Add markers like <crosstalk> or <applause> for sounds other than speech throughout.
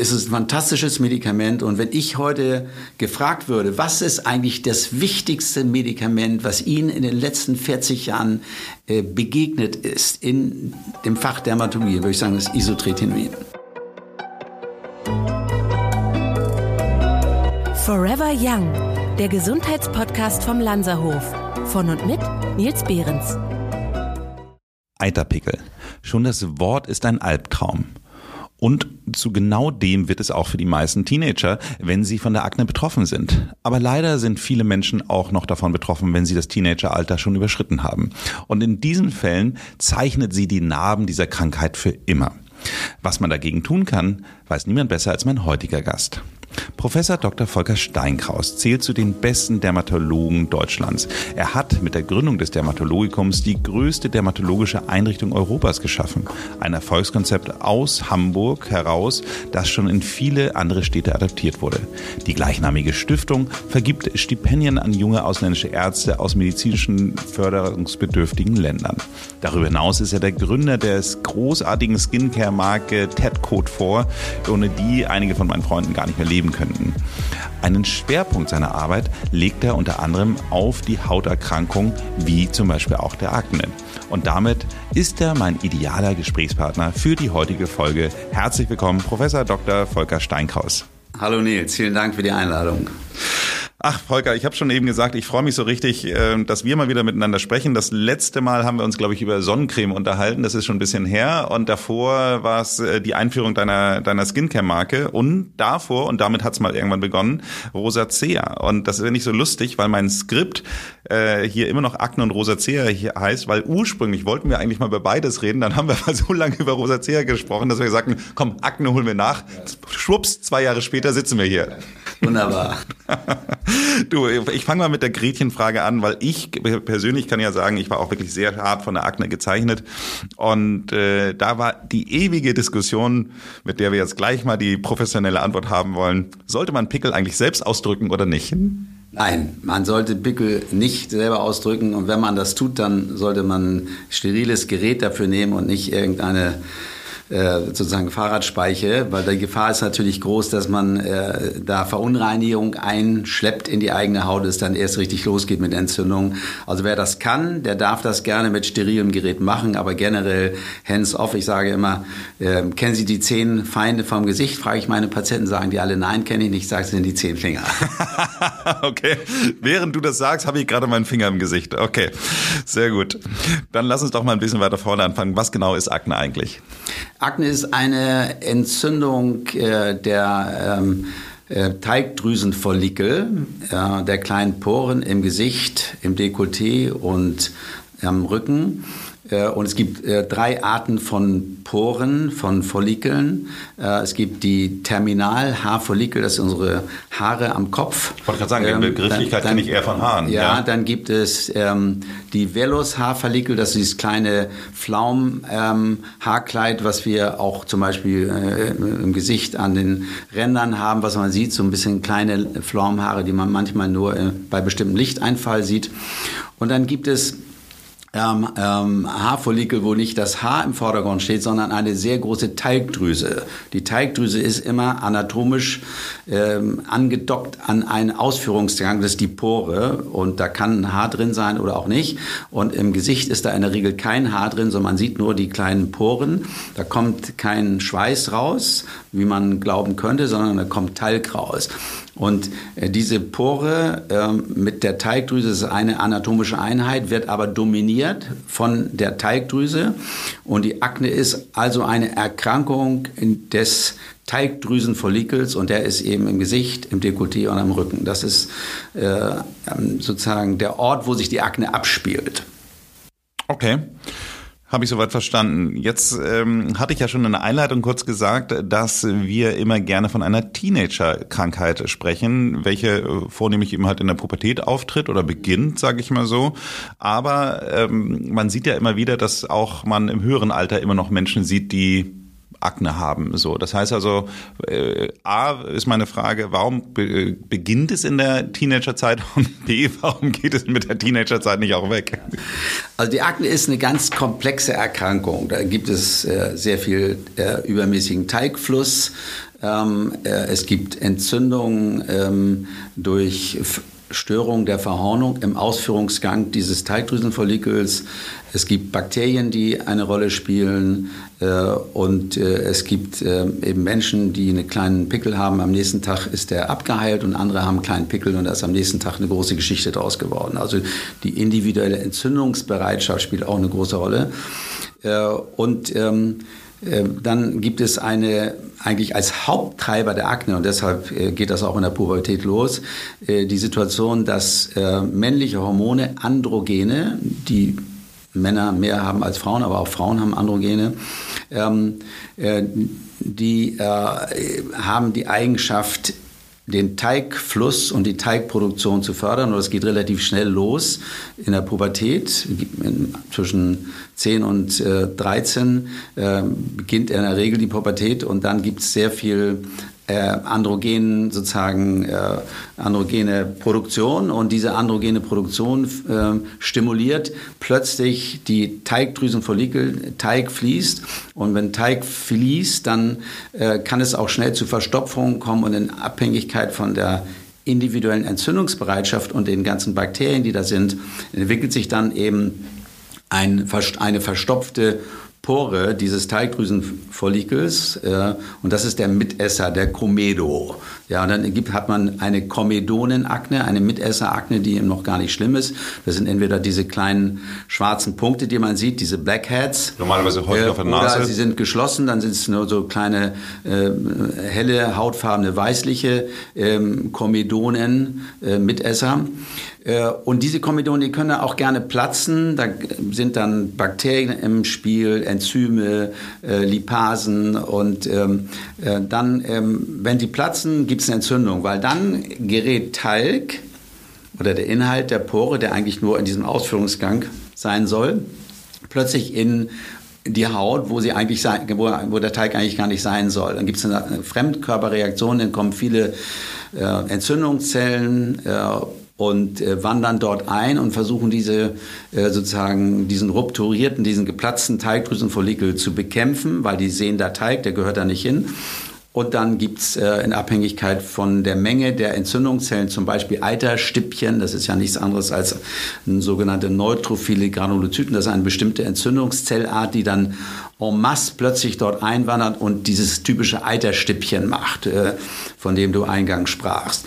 ist es ein fantastisches Medikament. Und wenn ich heute gefragt würde, was ist eigentlich das wichtigste Medikament, was Ihnen in den letzten 40 Jahren äh, begegnet ist in dem Fach Dermatologie, würde ich sagen, das ist Isotretinoin. Forever Young, der Gesundheitspodcast vom Lanzerhof. Von und mit Nils Behrens. Eiterpickel. Schon das Wort ist ein Albtraum. Und zu genau dem wird es auch für die meisten Teenager, wenn sie von der Akne betroffen sind. Aber leider sind viele Menschen auch noch davon betroffen, wenn sie das Teenageralter schon überschritten haben. Und in diesen Fällen zeichnet sie die Narben dieser Krankheit für immer. Was man dagegen tun kann, weiß niemand besser als mein heutiger Gast. Professor Dr. Volker Steinkraus zählt zu den besten Dermatologen Deutschlands. Er hat mit der Gründung des Dermatologikums die größte dermatologische Einrichtung Europas geschaffen. Ein Erfolgskonzept aus Hamburg heraus, das schon in viele andere Städte adaptiert wurde. Die gleichnamige Stiftung vergibt Stipendien an junge ausländische Ärzte aus medizinischen förderungsbedürftigen Ländern. Darüber hinaus ist er der Gründer des großartigen Skincare-Marke Ted Code 4, ohne die einige von meinen Freunden gar nicht mehr leben leben könnten. Einen Schwerpunkt seiner Arbeit legt er unter anderem auf die Hauterkrankung, wie zum Beispiel auch der Akne. Und damit ist er mein idealer Gesprächspartner für die heutige Folge. Herzlich willkommen, Professor Dr. Volker Steinkraus. Hallo Nils, vielen Dank für die Einladung. Ach, Volker, ich habe schon eben gesagt, ich freue mich so richtig, äh, dass wir mal wieder miteinander sprechen. Das letzte Mal haben wir uns, glaube ich, über Sonnencreme unterhalten. Das ist schon ein bisschen her. Und davor war es äh, die Einführung deiner, deiner Skincare-Marke. Und davor, und damit hat es mal irgendwann begonnen, Rosacea. Und das ist nicht so lustig, weil mein Skript äh, hier immer noch Akne und Rosacea hier heißt, weil ursprünglich wollten wir eigentlich mal über beides reden. Dann haben wir <laughs> mal so lange über Rosacea gesprochen, dass wir sagten, komm, Akne holen wir nach. Schwupps, zwei Jahre später sitzen wir hier. Wunderbar. <laughs> Du, ich fange mal mit der Gretchenfrage an, weil ich persönlich kann ja sagen, ich war auch wirklich sehr hart von der Akne gezeichnet. Und äh, da war die ewige Diskussion, mit der wir jetzt gleich mal die professionelle Antwort haben wollen. Sollte man Pickel eigentlich selbst ausdrücken oder nicht? Nein, man sollte Pickel nicht selber ausdrücken und wenn man das tut, dann sollte man steriles Gerät dafür nehmen und nicht irgendeine äh, sozusagen Fahrradspeiche, weil die Gefahr ist natürlich groß, dass man äh, da Verunreinigung einschleppt in die eigene Haut, es dann erst richtig losgeht mit Entzündungen. Also wer das kann, der darf das gerne mit sterilem Gerät machen, aber generell hands-off. Ich sage immer, äh, kennen Sie die zehn Feinde vom Gesicht? Frage ich meine Patienten, sagen die alle nein, kenne ich nicht, sage es sind die zehn Finger. <laughs> okay, während du das sagst, habe ich gerade meinen Finger im Gesicht. Okay, sehr gut. Dann lass uns doch mal ein bisschen weiter vorne anfangen. Was genau ist Akne eigentlich? Akne ist eine Entzündung äh, der ähm, äh, Teigdrüsenfollikel, äh, der kleinen Poren im Gesicht, im Dekolleté und am Rücken. Äh, und es gibt äh, drei Arten von Poren, von Follikeln. Äh, es gibt die Terminalhaarfollikel, das sind unsere Haare am Kopf. Ich wollte gerade sagen, ähm, die Begrifflichkeit kenne ich eher von Haaren. Ja, ja. dann gibt es ähm, die Velos-Haarfollikel, das ist dieses kleine Pflaum-Haarkleid, ähm, was wir auch zum Beispiel äh, im Gesicht an den Rändern haben, was man sieht, so ein bisschen kleine Pflaumhaare, die man manchmal nur äh, bei bestimmtem Lichteinfall sieht. Und dann gibt es ähm, ähm, Haarfollikel, wo nicht das Haar im Vordergrund steht, sondern eine sehr große Teigdrüse. Die Teigdrüse ist immer anatomisch ähm, angedockt an einen Ausführungsgang, das ist die Pore und da kann ein Haar drin sein oder auch nicht. Und im Gesicht ist da in der Regel kein Haar drin, sondern man sieht nur die kleinen Poren. Da kommt kein Schweiß raus, wie man glauben könnte, sondern da kommt Talg raus. Und äh, diese Pore äh, mit der Teigdrüse ist eine anatomische Einheit, wird aber dominiert von der Teigdrüse. Und die Akne ist also eine Erkrankung des Teigdrüsenfollikels und der ist eben im Gesicht, im Dekolleté und am Rücken. Das ist äh, ähm, sozusagen der Ort, wo sich die Akne abspielt. Okay. Habe ich soweit verstanden. Jetzt ähm, hatte ich ja schon in der Einleitung kurz gesagt, dass wir immer gerne von einer Teenager-Krankheit sprechen, welche äh, vornehmlich eben halt in der Pubertät auftritt oder beginnt, sage ich mal so. Aber ähm, man sieht ja immer wieder, dass auch man im höheren Alter immer noch Menschen sieht, die Akne haben. So, das heißt also, äh, a ist meine Frage, warum be beginnt es in der Teenagerzeit und b, warum geht es mit der Teenagerzeit nicht auch weg? Also die Akne ist eine ganz komplexe Erkrankung. Da gibt es äh, sehr viel äh, übermäßigen Teigfluss Ähm, äh, es gibt Entzündungen ähm, durch Störung der Verhornung im Ausführungsgang dieses Teigdrüsenfollikels. Es gibt Bakterien, die eine Rolle spielen. Äh, und äh, es gibt äh, eben Menschen, die einen kleinen Pickel haben. Am nächsten Tag ist der abgeheilt und andere haben einen kleinen Pickel und da ist am nächsten Tag eine große Geschichte daraus geworden. Also die individuelle Entzündungsbereitschaft spielt auch eine große Rolle. Und ähm, dann gibt es eine eigentlich als Haupttreiber der Akne, und deshalb äh, geht das auch in der Pubertät los, äh, die Situation, dass äh, männliche Hormone, Androgene, die Männer mehr haben als Frauen, aber auch Frauen haben Androgene, ähm, die haben die Eigenschaft, den Teigfluss und die Teigproduktion zu fördern. Und das geht relativ schnell los in der Pubertät. Zwischen 10 und 13 äh, beginnt in der Regel die Pubertät und dann gibt es sehr viel äh, androgenen sozusagen äh, androgene Produktion und diese androgene Produktion äh, stimuliert plötzlich die Teigdrüsenfollikel, Teig fließt und wenn Teig fließt, dann äh, kann es auch schnell zu Verstopfungen kommen und in Abhängigkeit von der individuellen Entzündungsbereitschaft und den ganzen Bakterien, die da sind, entwickelt sich dann eben ein, eine verstopfte Pore dieses Teigdrüsenfollikels äh, und das ist der Mitesser, der Komedo. Ja, und dann gibt, hat man eine Komedonenakne, eine Mitesserakne, die eben noch gar nicht schlimm ist. Das sind entweder diese kleinen schwarzen Punkte, die man sieht, diese Blackheads. Normalerweise häufig äh, auf der Nase. Oder sie sind geschlossen, dann sind es nur so kleine äh, helle, hautfarbene, weißliche ähm, Komedonen, äh, Mitesser. Äh, und diese Komedonen, die können auch gerne platzen. Da sind dann Bakterien im Spiel, Enzyme, äh, Lipasen. Und ähm, äh, dann, ähm, wenn die platzen, gibt es eine Entzündung, weil dann gerät Talg oder der Inhalt der Pore, der eigentlich nur in diesem Ausführungsgang sein soll, plötzlich in die Haut, wo sie eigentlich sein, wo, wo der Teig eigentlich gar nicht sein soll. Dann gibt es eine Fremdkörperreaktion, dann kommen viele äh, Entzündungszellen äh, und äh, wandern dort ein und versuchen diese äh, sozusagen diesen rupturierten, diesen geplatzten Teigdrüsenfollikel zu bekämpfen, weil die sehen, der Teig, der gehört da nicht hin. Und dann gibt's äh, in Abhängigkeit von der Menge der Entzündungszellen zum Beispiel Eiterstippchen, das ist ja nichts anderes als sogenannte neutrophile Granulozyten, das ist eine bestimmte Entzündungszellart, die dann en masse plötzlich dort einwandert und dieses typische Eiterstippchen macht, äh, von dem du eingangs sprachst.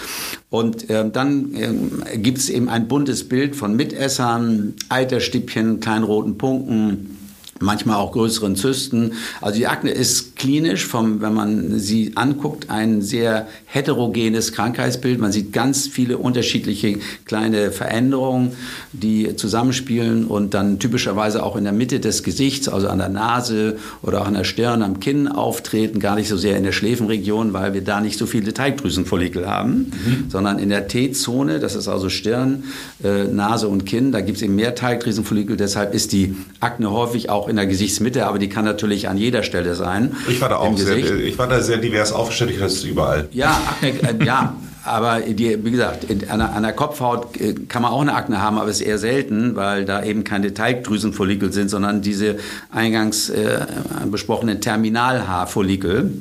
Und äh, dann äh, gibt's eben ein buntes Bild von Mitessern, Eiterstippchen, kleinen roten Punkten, manchmal auch größeren Zysten. Also die Akne ist klinisch, vom, wenn man sie anguckt, ein sehr heterogenes Krankheitsbild. Man sieht ganz viele unterschiedliche kleine Veränderungen, die zusammenspielen und dann typischerweise auch in der Mitte des Gesichts, also an der Nase oder auch an der Stirn, am Kinn auftreten, gar nicht so sehr in der Schläfenregion, weil wir da nicht so viele Teigdrüsenfollikel haben, mhm. sondern in der T-Zone, das ist also Stirn, äh, Nase und Kinn, da gibt es eben mehr Teigdrüsenfollikel, deshalb ist die Akne häufig auch in der Gesichtsmitte, aber die kann natürlich an jeder Stelle sein. Ich war da auch sehr, ich war da sehr divers aufgestellt, ich das überall. Ja, Akne, äh, ja, aber die, wie gesagt, an der, an der, Kopfhaut äh, kann man auch eine Akne haben, aber es ist eher selten, weil da eben keine Teigdrüsenfollikel sind, sondern diese eingangs äh, besprochenen Terminalhaarfollikel.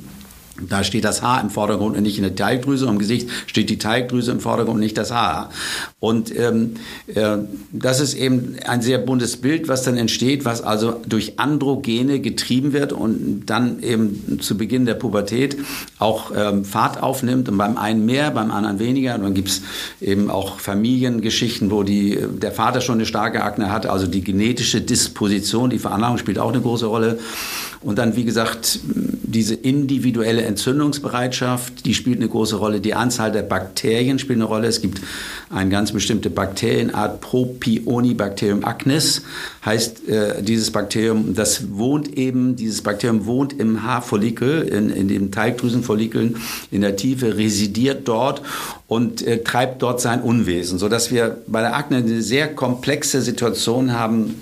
Da steht das Haar im Vordergrund und nicht in der Teigdrüse. Im Gesicht steht die Teigdrüse im Vordergrund und nicht das Haar. Und ähm, äh, das ist eben ein sehr buntes Bild, was dann entsteht, was also durch Androgene getrieben wird und dann eben zu Beginn der Pubertät auch ähm, Fahrt aufnimmt und beim einen mehr, beim anderen weniger. Und dann gibt es eben auch Familiengeschichten, wo die, der Vater schon eine starke Akne hat, also die genetische Disposition, die Veranlagung spielt auch eine große Rolle. Und dann, wie gesagt, diese individuelle Entzündungsbereitschaft, die spielt eine große Rolle. Die Anzahl der Bakterien spielt eine Rolle. Es gibt eine ganz bestimmte Bakterienart, Propionibacterium acnes, heißt äh, dieses Bakterium, das wohnt eben, dieses Bakterium wohnt im Haarfollikel, in, in den Teigdrüsenfollikeln in der Tiefe, residiert dort und äh, treibt dort sein Unwesen, sodass wir bei der Akne eine sehr komplexe Situation haben,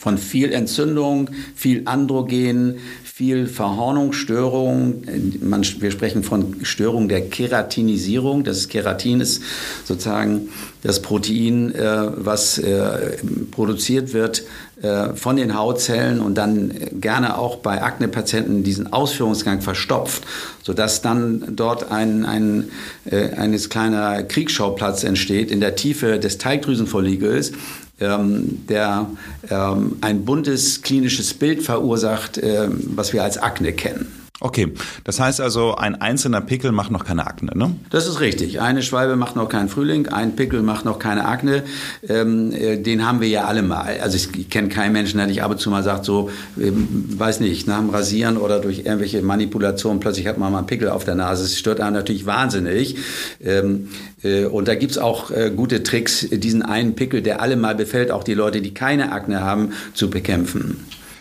von viel Entzündung, viel Androgen, viel Verhornungsstörung. Man, wir sprechen von Störung der Keratinisierung. Das Keratin ist sozusagen das Protein, äh, was äh, produziert wird äh, von den Hautzellen und dann gerne auch bei Akne-Patienten diesen Ausführungsgang verstopft, sodass dann dort ein, ein, äh, ein kleiner Kriegsschauplatz entsteht in der Tiefe des Teigdrüsenfollikels, ähm, der ähm, ein buntes klinisches Bild verursacht, ähm, was wir als Akne kennen. Okay, das heißt also, ein einzelner Pickel macht noch keine Akne, ne? Das ist richtig. Eine Schwalbe macht noch keinen Frühling, ein Pickel macht noch keine Akne. Ähm, äh, den haben wir ja alle mal. Also ich, ich kenne keinen Menschen, der nicht ab und zu mal sagt, so, ähm, weiß nicht, nach dem Rasieren oder durch irgendwelche Manipulationen plötzlich hat man mal einen Pickel auf der Nase. Das stört einen natürlich wahnsinnig. Ähm, äh, und da gibt's auch äh, gute Tricks, diesen einen Pickel, der alle mal befällt, auch die Leute, die keine Akne haben, zu bekämpfen.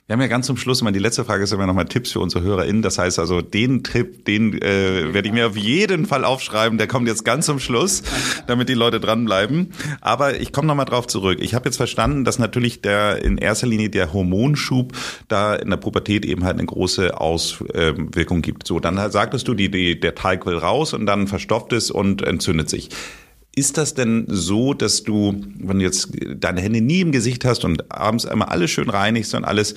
Wir haben ja ganz zum Schluss immer die letzte Frage ist immer nochmal Tipps für unsere HörerInnen. Das heißt also, den Tipp, den äh, werde ich mir auf jeden Fall aufschreiben. Der kommt jetzt ganz zum Schluss, damit die Leute dranbleiben. Aber ich komme nochmal drauf zurück. Ich habe jetzt verstanden, dass natürlich der in erster Linie der Hormonschub da in der Pubertät eben halt eine große Auswirkung gibt. So, dann sagtest du, die, die, der Teig will raus und dann verstopft es und entzündet sich. Ist das denn so, dass du, wenn du jetzt deine Hände nie im Gesicht hast und abends einmal alles schön reinigst und alles,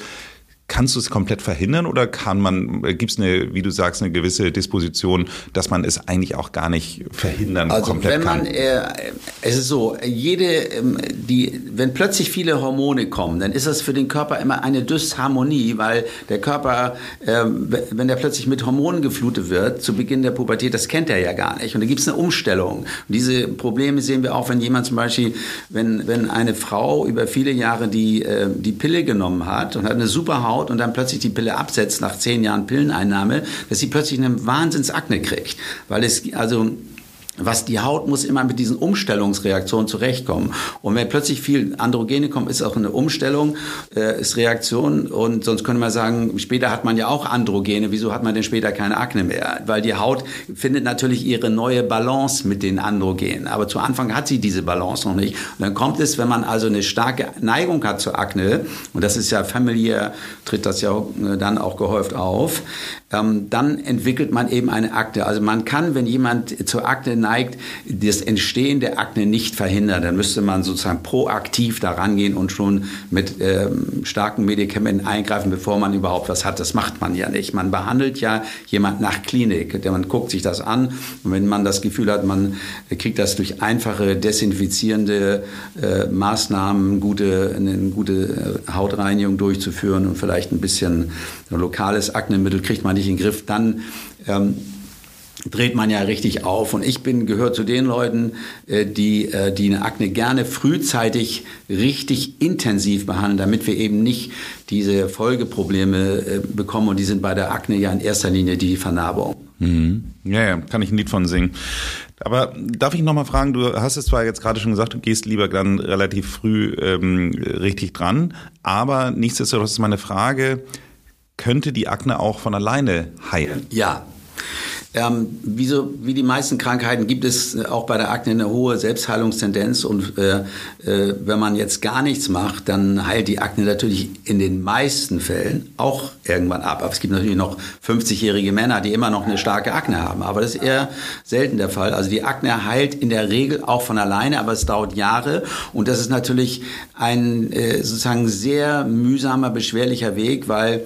Kannst du es komplett verhindern oder kann man, gibt es eine, wie du sagst, eine gewisse Disposition, dass man es eigentlich auch gar nicht verhindern also komplett wenn man, kann? Äh, es ist so, jede, ähm, die, wenn plötzlich viele Hormone kommen, dann ist das für den Körper immer eine Dysharmonie, weil der Körper, äh, wenn der plötzlich mit Hormonen geflutet wird, zu Beginn der Pubertät, das kennt er ja gar nicht. Und da gibt es eine Umstellung. Und diese Probleme sehen wir auch, wenn jemand zum Beispiel, wenn, wenn eine Frau über viele Jahre die, äh, die Pille genommen hat und hat eine super Haut, Haut und dann plötzlich die Pille absetzt nach zehn Jahren Pilleneinnahme, dass sie plötzlich eine Wahnsinnsakne kriegt. Weil es, also was die Haut muss immer mit diesen Umstellungsreaktionen zurechtkommen. Und wenn plötzlich viel Androgene kommen, ist auch eine Umstellung, äh, ist Reaktion. Und sonst könnte man sagen, später hat man ja auch Androgene. Wieso hat man denn später keine Akne mehr? Weil die Haut findet natürlich ihre neue Balance mit den Androgenen. Aber zu Anfang hat sie diese Balance noch nicht. Und dann kommt es, wenn man also eine starke Neigung hat zur Akne, und das ist ja familiär, tritt das ja äh, dann auch gehäuft auf, ähm, dann entwickelt man eben eine Akne. Also man kann, wenn jemand zur Akne neigt, das Entstehen der Akne nicht verhindern. Dann müsste man sozusagen proaktiv daran gehen und schon mit ähm, starken Medikamenten eingreifen, bevor man überhaupt was hat. Das macht man ja nicht. Man behandelt ja jemand nach Klinik. Man guckt sich das an und wenn man das Gefühl hat, man kriegt das durch einfache desinfizierende äh, Maßnahmen, gute, eine gute äh, Hautreinigung durchzuführen und vielleicht ein bisschen lokales Aknemittel kriegt man nicht in den Griff, dann ähm, dreht man ja richtig auf. Und ich bin gehört zu den Leuten, äh, die, äh, die eine Akne gerne frühzeitig richtig intensiv behandeln, damit wir eben nicht diese Folgeprobleme äh, bekommen. Und die sind bei der Akne ja in erster Linie die Vernarbung. Mhm. Ja, ja, kann ich ein Lied von singen. Aber darf ich nochmal fragen, du hast es zwar jetzt gerade schon gesagt, du gehst lieber dann relativ früh ähm, richtig dran, aber nichtsdestotrotz ist meine Frage, könnte die Akne auch von alleine heilen? Ja, ähm, wie, so, wie die meisten Krankheiten gibt es äh, auch bei der Akne eine hohe Selbstheilungstendenz und äh, äh, wenn man jetzt gar nichts macht, dann heilt die Akne natürlich in den meisten Fällen auch irgendwann ab. Aber es gibt natürlich noch 50-jährige Männer, die immer noch eine starke Akne haben, aber das ist eher selten der Fall. Also die Akne heilt in der Regel auch von alleine, aber es dauert Jahre und das ist natürlich ein äh, sozusagen sehr mühsamer, beschwerlicher Weg, weil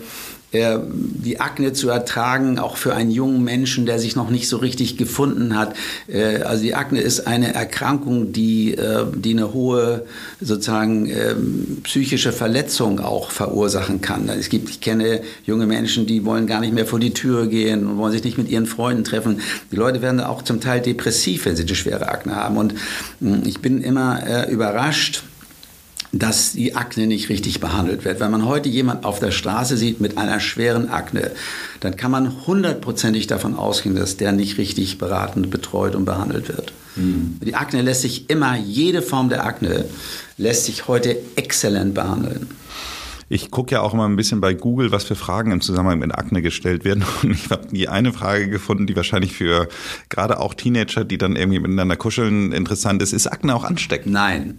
die Akne zu ertragen, auch für einen jungen Menschen, der sich noch nicht so richtig gefunden hat. Äh, also die Akne ist eine Erkrankung, die, äh, die eine hohe sozusagen ähm, psychische Verletzung auch verursachen kann. Es gibt, ich kenne junge Menschen, die wollen gar nicht mehr vor die Tür gehen und wollen sich nicht mit ihren Freunden treffen. Die Leute werden auch zum Teil depressiv, wenn sie eine schwere Akne haben. Und hm, ich bin immer äh, überrascht, dass die Akne nicht richtig behandelt wird. Wenn man heute jemand auf der Straße sieht mit einer schweren Akne, dann kann man hundertprozentig davon ausgehen, dass der nicht richtig beraten, betreut und behandelt wird. Mhm. Die Akne lässt sich immer, jede Form der Akne lässt sich heute exzellent behandeln. Ich gucke ja auch immer ein bisschen bei Google, was für Fragen im Zusammenhang mit Akne gestellt werden. <laughs> Und ich habe die eine Frage gefunden, die wahrscheinlich für gerade auch Teenager, die dann irgendwie miteinander kuscheln, interessant ist. Ist Akne auch ansteckend? Nein.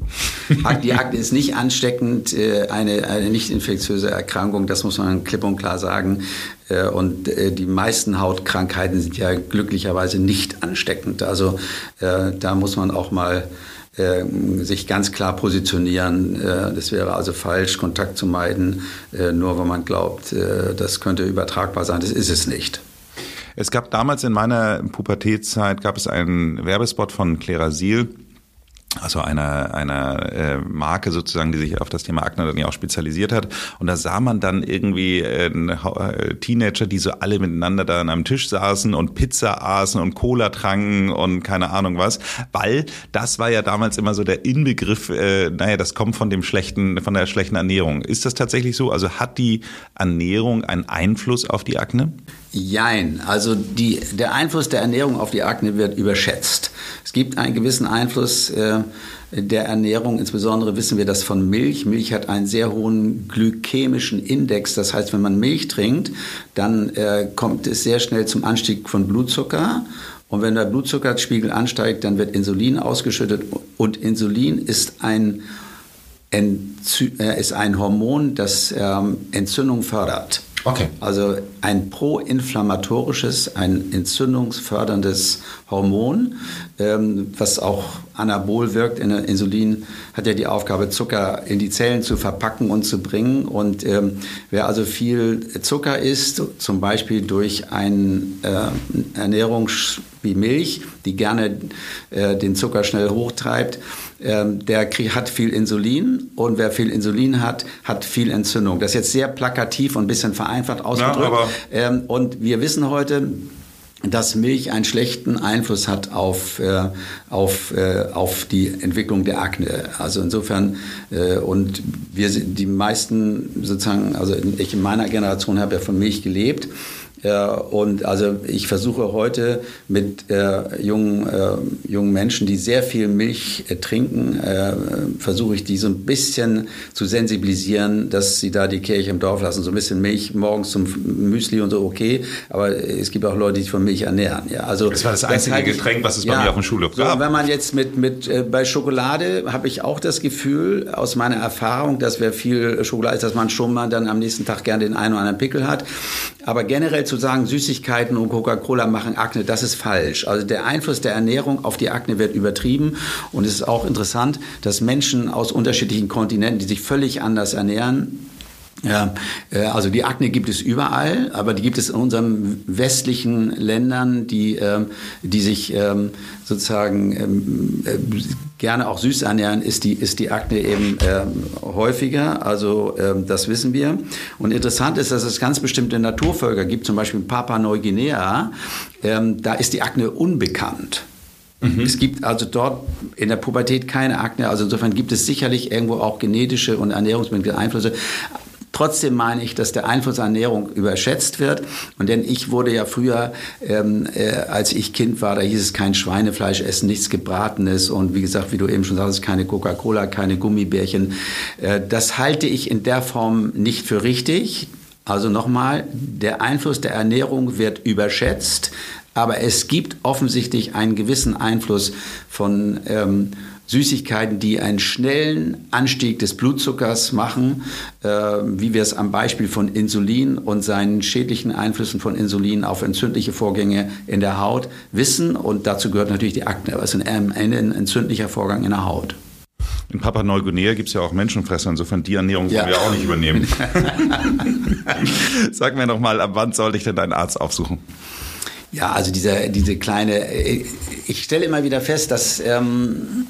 Die Akne ist nicht ansteckend, äh, eine, eine nicht infektiöse Erkrankung, das muss man klipp und klar sagen. Äh, und äh, die meisten Hautkrankheiten sind ja glücklicherweise nicht ansteckend. Also da muss man auch mal äh, sich ganz klar positionieren. Äh, das wäre also falsch, Kontakt zu meiden, äh, nur wenn man glaubt, das könnte übertragbar sein. Das ist es nicht. Es gab damals in meiner Pubertätzeit gab es einen Werbespot von Clara Siel also einer einer äh, Marke sozusagen, die sich auf das Thema Akne dann ja auch spezialisiert hat. Und da sah man dann irgendwie äh, äh, Teenager, die so alle miteinander da an einem Tisch saßen und Pizza aßen und Cola tranken und keine Ahnung was, weil das war ja damals immer so der Inbegriff, äh, naja, das kommt von dem schlechten, von der schlechten Ernährung. Ist das tatsächlich so? Also hat die Ernährung einen Einfluss auf die Akne? Jein. Also die, der Einfluss der Ernährung auf die Akne wird überschätzt. Es gibt einen gewissen Einfluss äh, der Ernährung. Insbesondere wissen wir das von Milch. Milch hat einen sehr hohen glykämischen Index. Das heißt, wenn man Milch trinkt, dann äh, kommt es sehr schnell zum Anstieg von Blutzucker. Und wenn der Blutzuckerspiegel ansteigt, dann wird Insulin ausgeschüttet. Und Insulin ist ein, Enzy äh, ist ein Hormon, das ähm, Entzündung fördert. Okay. Also ein proinflammatorisches, ein entzündungsförderndes Hormon, ähm, was auch anabol wirkt. Insulin hat ja die Aufgabe, Zucker in die Zellen zu verpacken und zu bringen. Und ähm, wer also viel Zucker isst, zum Beispiel durch eine äh, Ernährung wie Milch, die gerne äh, den Zucker schnell hochtreibt, ähm, der hat viel Insulin und wer viel Insulin hat, hat viel Entzündung. Das ist jetzt sehr plakativ und ein bisschen vereinfacht ausgedrückt. Ja, ähm, und wir wissen heute, dass Milch einen schlechten Einfluss hat auf, äh, auf, äh, auf die Entwicklung der Akne. Also insofern, äh, und wir die meisten sozusagen, also ich in meiner Generation habe ja von Milch gelebt ja, und also ich versuche heute mit äh, jungen, äh, jungen Menschen, die sehr viel Milch äh, trinken, äh, versuche ich die so ein bisschen zu sensibilisieren, dass sie da die Kirche im Dorf lassen. So ein bisschen Milch morgens zum Müsli und so, okay. Aber es gibt auch Leute, die sich von Milch ernähren. Ja, also, das war das einzige das Getränk, was es ja, bei mir auf dem Schulhof gab. So, wenn man jetzt mit, mit äh, bei Schokolade habe ich auch das Gefühl, aus meiner Erfahrung, dass wer viel Schokolade ist, dass man schon mal dann am nächsten Tag gerne den einen oder anderen Pickel hat. Aber generell zu sagen, Süßigkeiten und Coca-Cola machen Akne, das ist falsch. Also der Einfluss der Ernährung auf die Akne wird übertrieben. Und es ist auch interessant, dass Menschen aus unterschiedlichen Kontinenten, die sich völlig anders ernähren, ja, äh, also die Akne gibt es überall, aber die gibt es in unseren westlichen Ländern, die, ähm, die sich ähm, sozusagen ähm, äh, gerne auch süß ernähren, ist die, ist die Akne eben häufiger. Also das wissen wir. Und interessant ist, dass es ganz bestimmte Naturvölker gibt, zum Beispiel in Papua-Neuguinea, da ist die Akne unbekannt. Mhm. Es gibt also dort in der Pubertät keine Akne. Also insofern gibt es sicherlich irgendwo auch genetische und ernährungsbedingte Einflüsse. Trotzdem meine ich, dass der Einfluss Ernährung überschätzt wird. Und denn ich wurde ja früher, ähm, äh, als ich Kind war, da hieß es kein Schweinefleisch essen, nichts Gebratenes und wie gesagt, wie du eben schon sagst, keine Coca-Cola, keine Gummibärchen. Äh, das halte ich in der Form nicht für richtig. Also nochmal, der Einfluss der Ernährung wird überschätzt, aber es gibt offensichtlich einen gewissen Einfluss von ähm, Süßigkeiten, die einen schnellen Anstieg des Blutzuckers machen, äh, wie wir es am Beispiel von Insulin und seinen schädlichen Einflüssen von Insulin auf entzündliche Vorgänge in der Haut wissen. Und dazu gehört natürlich die Akne. Aber es ist ein, ein entzündlicher Vorgang in der Haut. In Papua-Neuguinea gibt es ja auch Menschenfresser, insofern die Ernährung wollen ja. wir auch nicht übernehmen. <laughs> Sag mir noch mal, ab wann sollte ich denn deinen Arzt aufsuchen? Ja, also diese, diese kleine, äh, ich stelle immer wieder fest, dass ähm,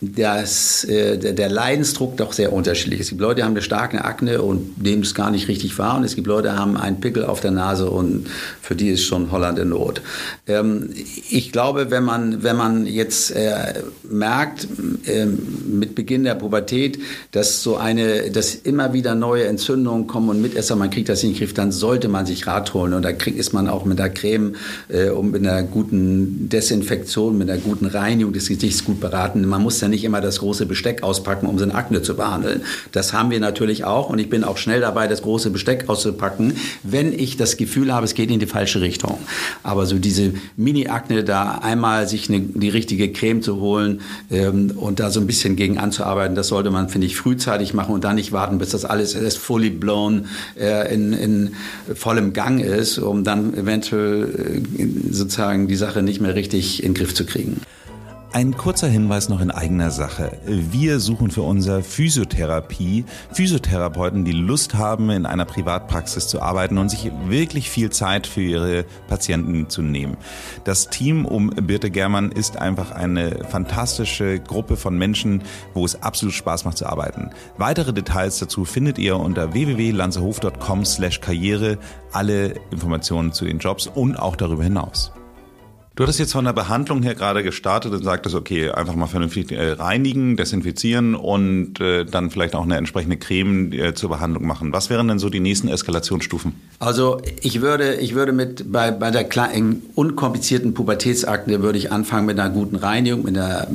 dass äh, der, der Leidensdruck doch sehr unterschiedlich ist. Es gibt Leute, die haben eine starke Akne und nehmen es gar nicht richtig wahr. Und es gibt Leute, die haben einen Pickel auf der Nase und für die ist schon Holland in Not. Ähm, ich glaube, wenn man, wenn man jetzt äh, merkt, äh, mit Beginn der Pubertät, dass so eine, dass immer wieder neue Entzündungen kommen und Mitesser, man kriegt das in den Griff, dann sollte man sich Rat holen. Und da kriegt, ist man auch mit der Creme äh, und mit einer guten Desinfektion, mit einer guten Reinigung des Gesichts gut beraten. Man muss dann nicht immer das große Besteck auspacken, um seine Akne zu behandeln. Das haben wir natürlich auch und ich bin auch schnell dabei, das große Besteck auszupacken, wenn ich das Gefühl habe, es geht in die falsche Richtung. Aber so diese Mini-Akne, da einmal sich eine, die richtige Creme zu holen ähm, und da so ein bisschen gegen anzuarbeiten, das sollte man, finde ich, frühzeitig machen und dann nicht warten, bis das alles erst fully blown äh, in, in vollem Gang ist, um dann eventuell äh, sozusagen die Sache nicht mehr richtig in den Griff zu kriegen. Ein kurzer Hinweis noch in eigener Sache. Wir suchen für unser Physiotherapie Physiotherapeuten, die Lust haben, in einer Privatpraxis zu arbeiten und sich wirklich viel Zeit für ihre Patienten zu nehmen. Das Team um Birte Germann ist einfach eine fantastische Gruppe von Menschen, wo es absolut Spaß macht zu arbeiten. Weitere Details dazu findet ihr unter www.lanzehof.com slash karriere. Alle Informationen zu den Jobs und auch darüber hinaus. Du hattest jetzt von der Behandlung her gerade gestartet und sagtest, okay, einfach mal vernünftig äh, reinigen, desinfizieren und äh, dann vielleicht auch eine entsprechende Creme äh, zur Behandlung machen. Was wären denn so die nächsten Eskalationsstufen? Also ich würde, ich würde mit bei, bei der kleinen, unkomplizierten Pubertätsakne würde ich anfangen mit einer guten Reinigung, mit der,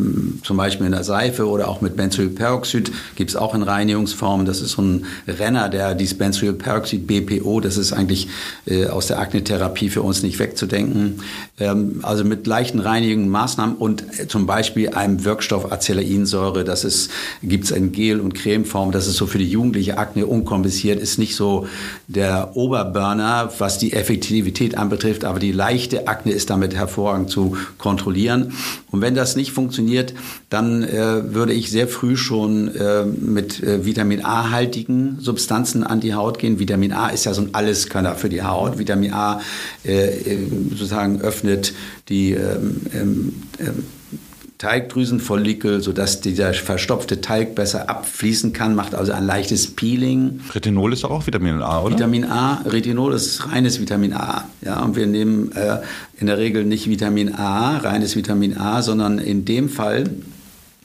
zum Beispiel in der Seife oder auch mit Benzylperoxid gibt es auch in Reinigungsformen. Das ist so ein Renner, der dieses Benzylperoxid BPO, das ist eigentlich äh, aus der Akne-Therapie für uns nicht wegzudenken. Ähm, also mit leichten reinigenden Maßnahmen und äh, zum Beispiel einem Wirkstoff Acelainsäure, das gibt es in Gel- und Cremeform, das ist so für die jugendliche Akne unkompliziert, ist nicht so der Oberburner, was die Effektivität anbetrifft, aber die leichte Akne ist damit hervorragend zu kontrollieren. Und wenn das nicht funktioniert, dann äh, würde ich sehr früh schon äh, mit äh, Vitamin A-haltigen Substanzen an die Haut gehen. Vitamin A ist ja so ein Alleskönner für die Haut. Vitamin A äh, äh, sozusagen öffnet die ähm, ähm, ähm, Teigdrüsenfollikel, sodass dieser verstopfte Teig besser abfließen kann, macht also ein leichtes Peeling. Retinol ist doch auch Vitamin A, oder? Vitamin A, Retinol ist reines Vitamin A. Ja, und wir nehmen äh, in der Regel nicht Vitamin A, reines Vitamin A, sondern in dem Fall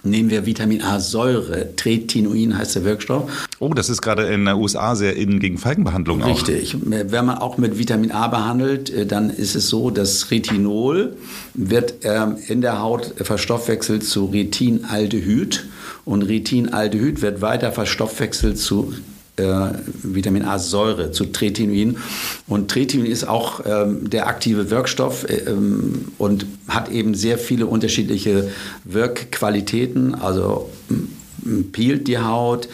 nehmen wir Vitamin A-Säure. Tretinoin heißt der Wirkstoff. Oh, das ist gerade in den USA sehr innen gegen Falkenbehandlung auch. Richtig. Wenn man auch mit Vitamin A behandelt, äh, dann ist es so, dass Retinol wird ähm, in der Haut verstoffwechselt zu Retinaldehyd und Retinaldehyd wird weiter verstoffwechselt zu äh, Vitamin A-Säure, zu Tretinoin. Und Tretinoin ist auch ähm, der aktive Wirkstoff äh, ähm, und hat eben sehr viele unterschiedliche Wirkqualitäten. Also peelt die Haut,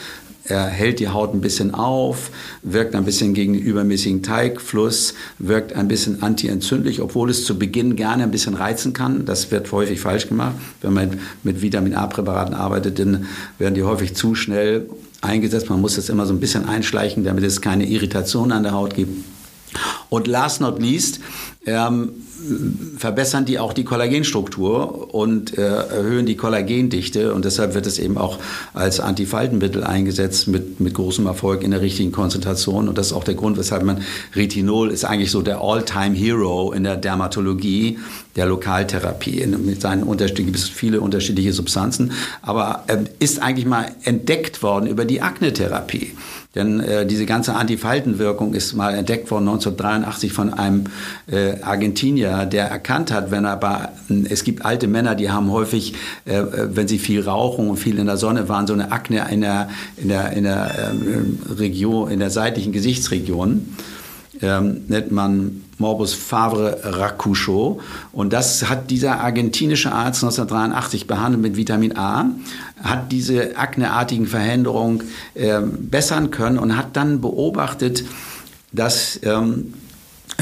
er hält die Haut ein bisschen auf, wirkt ein bisschen gegen den übermäßigen Teigfluss, wirkt ein bisschen antientzündlich, obwohl es zu Beginn gerne ein bisschen reizen kann. Das wird häufig falsch gemacht. Wenn man mit Vitamin A-Präparaten arbeitet, dann werden die häufig zu schnell eingesetzt. Man muss das immer so ein bisschen einschleichen, damit es keine Irritation an der Haut gibt. Und last not least ähm, verbessern die auch die Kollagenstruktur und äh, erhöhen die Kollagendichte und deshalb wird es eben auch als Antifaltenmittel eingesetzt mit, mit großem Erfolg in der richtigen Konzentration und das ist auch der Grund, weshalb man Retinol ist eigentlich so der All-Time-Hero in der Dermatologie, der Lokaltherapie. Mit seinen Unterschieden gibt es viele unterschiedliche Substanzen, aber äh, ist eigentlich mal entdeckt worden über die Akne-Therapie. Denn äh, diese ganze Antifaltenwirkung ist mal entdeckt worden 1983 von einem äh, Argentinier, der erkannt hat, wenn er bei, es gibt alte Männer, die haben häufig, äh, wenn sie viel rauchen und viel in der Sonne waren, so eine Akne in der, in der, in der ähm, Region, in der seitlichen Gesichtsregion. Ähm, nennt man Morbus Favre Racucho. Und das hat dieser argentinische Arzt 1983 behandelt mit Vitamin A, hat diese akneartigen Veränderungen äh, bessern können und hat dann beobachtet, dass ähm,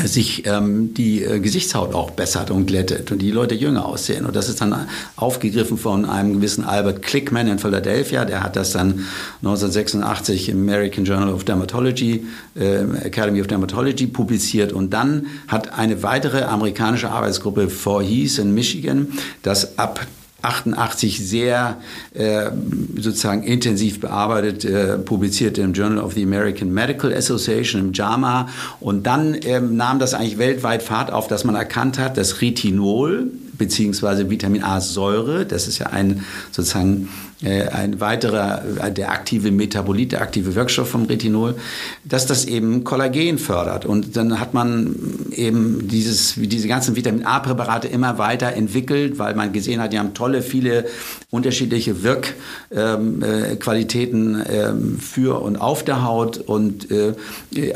sich ähm, die äh, Gesichtshaut auch bessert und glättet und die Leute jünger aussehen. Und das ist dann aufgegriffen von einem gewissen Albert Klickman in Philadelphia. Der hat das dann 1986 im American Journal of Dermatology, äh, Academy of Dermatology publiziert. Und dann hat eine weitere amerikanische Arbeitsgruppe Voorhees in Michigan das ab 88 sehr äh, sozusagen intensiv bearbeitet, äh, publiziert im Journal of the American Medical Association, im JAMA. Und dann ähm, nahm das eigentlich weltweit Fahrt auf, dass man erkannt hat, dass Retinol beziehungsweise Vitamin A-Säure, das ist ja ein sozusagen ein weiterer, äh, der aktive Metabolit, der aktive Wirkstoff vom Retinol, dass das eben Kollagen fördert. Und dann hat man eben dieses, diese ganzen Vitamin A-Präparate immer weiter entwickelt, weil man gesehen hat, die haben tolle, viele unterschiedliche Wirkqualitäten ähm, äh, ähm, für und auf der Haut. Und äh,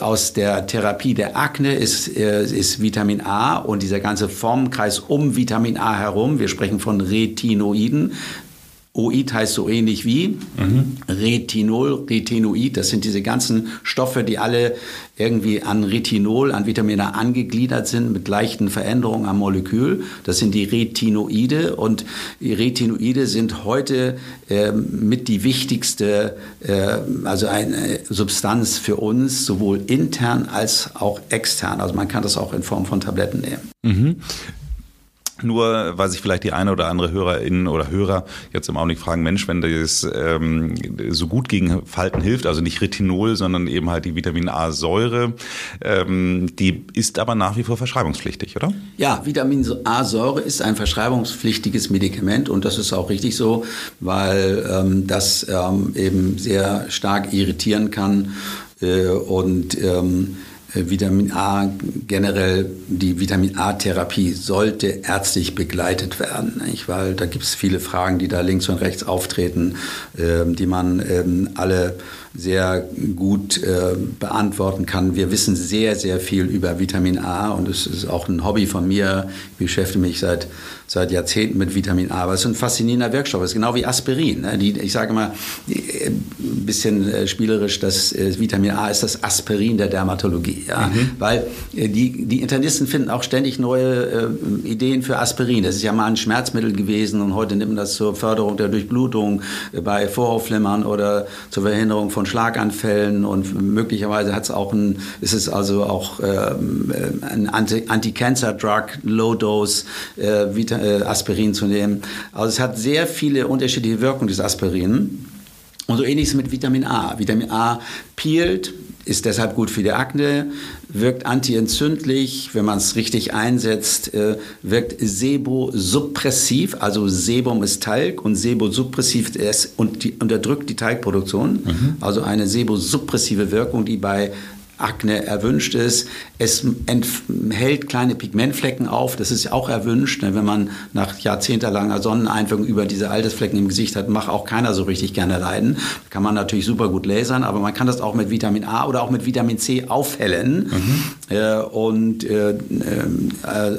aus der Therapie der Akne ist, äh, ist Vitamin A und dieser ganze Formenkreis um Vitamin A herum, wir sprechen von Retinoiden, Oid heißt so ähnlich wie mhm. Retinol, Retinoid. Das sind diese ganzen Stoffe, die alle irgendwie an Retinol, an Vitamin A angegliedert sind mit leichten Veränderungen am Molekül. Das sind die Retinoide und Retinoide sind heute äh, mit die wichtigste, äh, also eine Substanz für uns, sowohl intern als auch extern. Also man kann das auch in Form von Tabletten nehmen. Mhm. Nur, weil sich vielleicht die eine oder andere Hörerin oder Hörer jetzt im Augenblick fragen, Mensch, wenn das ähm, so gut gegen Falten hilft, also nicht Retinol, sondern eben halt die Vitamin A-Säure, ähm, die ist aber nach wie vor verschreibungspflichtig, oder? Ja, Vitamin A-Säure ist ein verschreibungspflichtiges Medikament und das ist auch richtig so, weil ähm, das ähm, eben sehr stark irritieren kann äh, und ähm, äh, Vitamin A generell, die Vitamin A-Therapie sollte ärztlich begleitet werden, nicht? weil da gibt es viele Fragen, die da links und rechts auftreten, äh, die man ähm, alle sehr gut äh, beantworten kann. Wir wissen sehr, sehr viel über Vitamin A und es ist auch ein Hobby von mir. Ich beschäftige mich seit, seit Jahrzehnten mit Vitamin A. Aber es ist ein faszinierender Wirkstoff. Es ist genau wie Aspirin. Ne? Die, ich sage mal äh, ein bisschen äh, spielerisch, dass äh, Vitamin A ist das Aspirin der Dermatologie. Ja? Mhm. Weil äh, die, die Internisten finden auch ständig neue äh, Ideen für Aspirin. Das ist ja mal ein Schmerzmittel gewesen und heute nimmt man das zur Förderung der Durchblutung bei Voraufflimmern oder zur Verhinderung von Schlaganfällen und möglicherweise hat es auch ein, ist es also auch ähm, ein Anti-Cancer-Drug, Low-Dose äh, äh, Aspirin zu nehmen. Also es hat sehr viele unterschiedliche Wirkungen, dieses Aspirin. Und so ähnlich ist es mit Vitamin A. Vitamin A peelt, ist deshalb gut für die Akne, wirkt antientzündlich, wenn man es richtig einsetzt, äh, wirkt sebosuppressiv, also Sebum ist Talg und sebosuppressiv ist und die, unterdrückt die Talgproduktion, mhm. also eine sebosuppressive Wirkung, die bei Akne erwünscht ist. Es enthält kleine Pigmentflecken auf, das ist auch erwünscht. Wenn man nach jahrzehntelanger Sonneneinwirkung über diese Altersflecken im Gesicht hat, macht auch keiner so richtig gerne leiden. Kann man natürlich super gut lasern, aber man kann das auch mit Vitamin A oder auch mit Vitamin C aufhellen. Mhm. Äh, und äh, äh,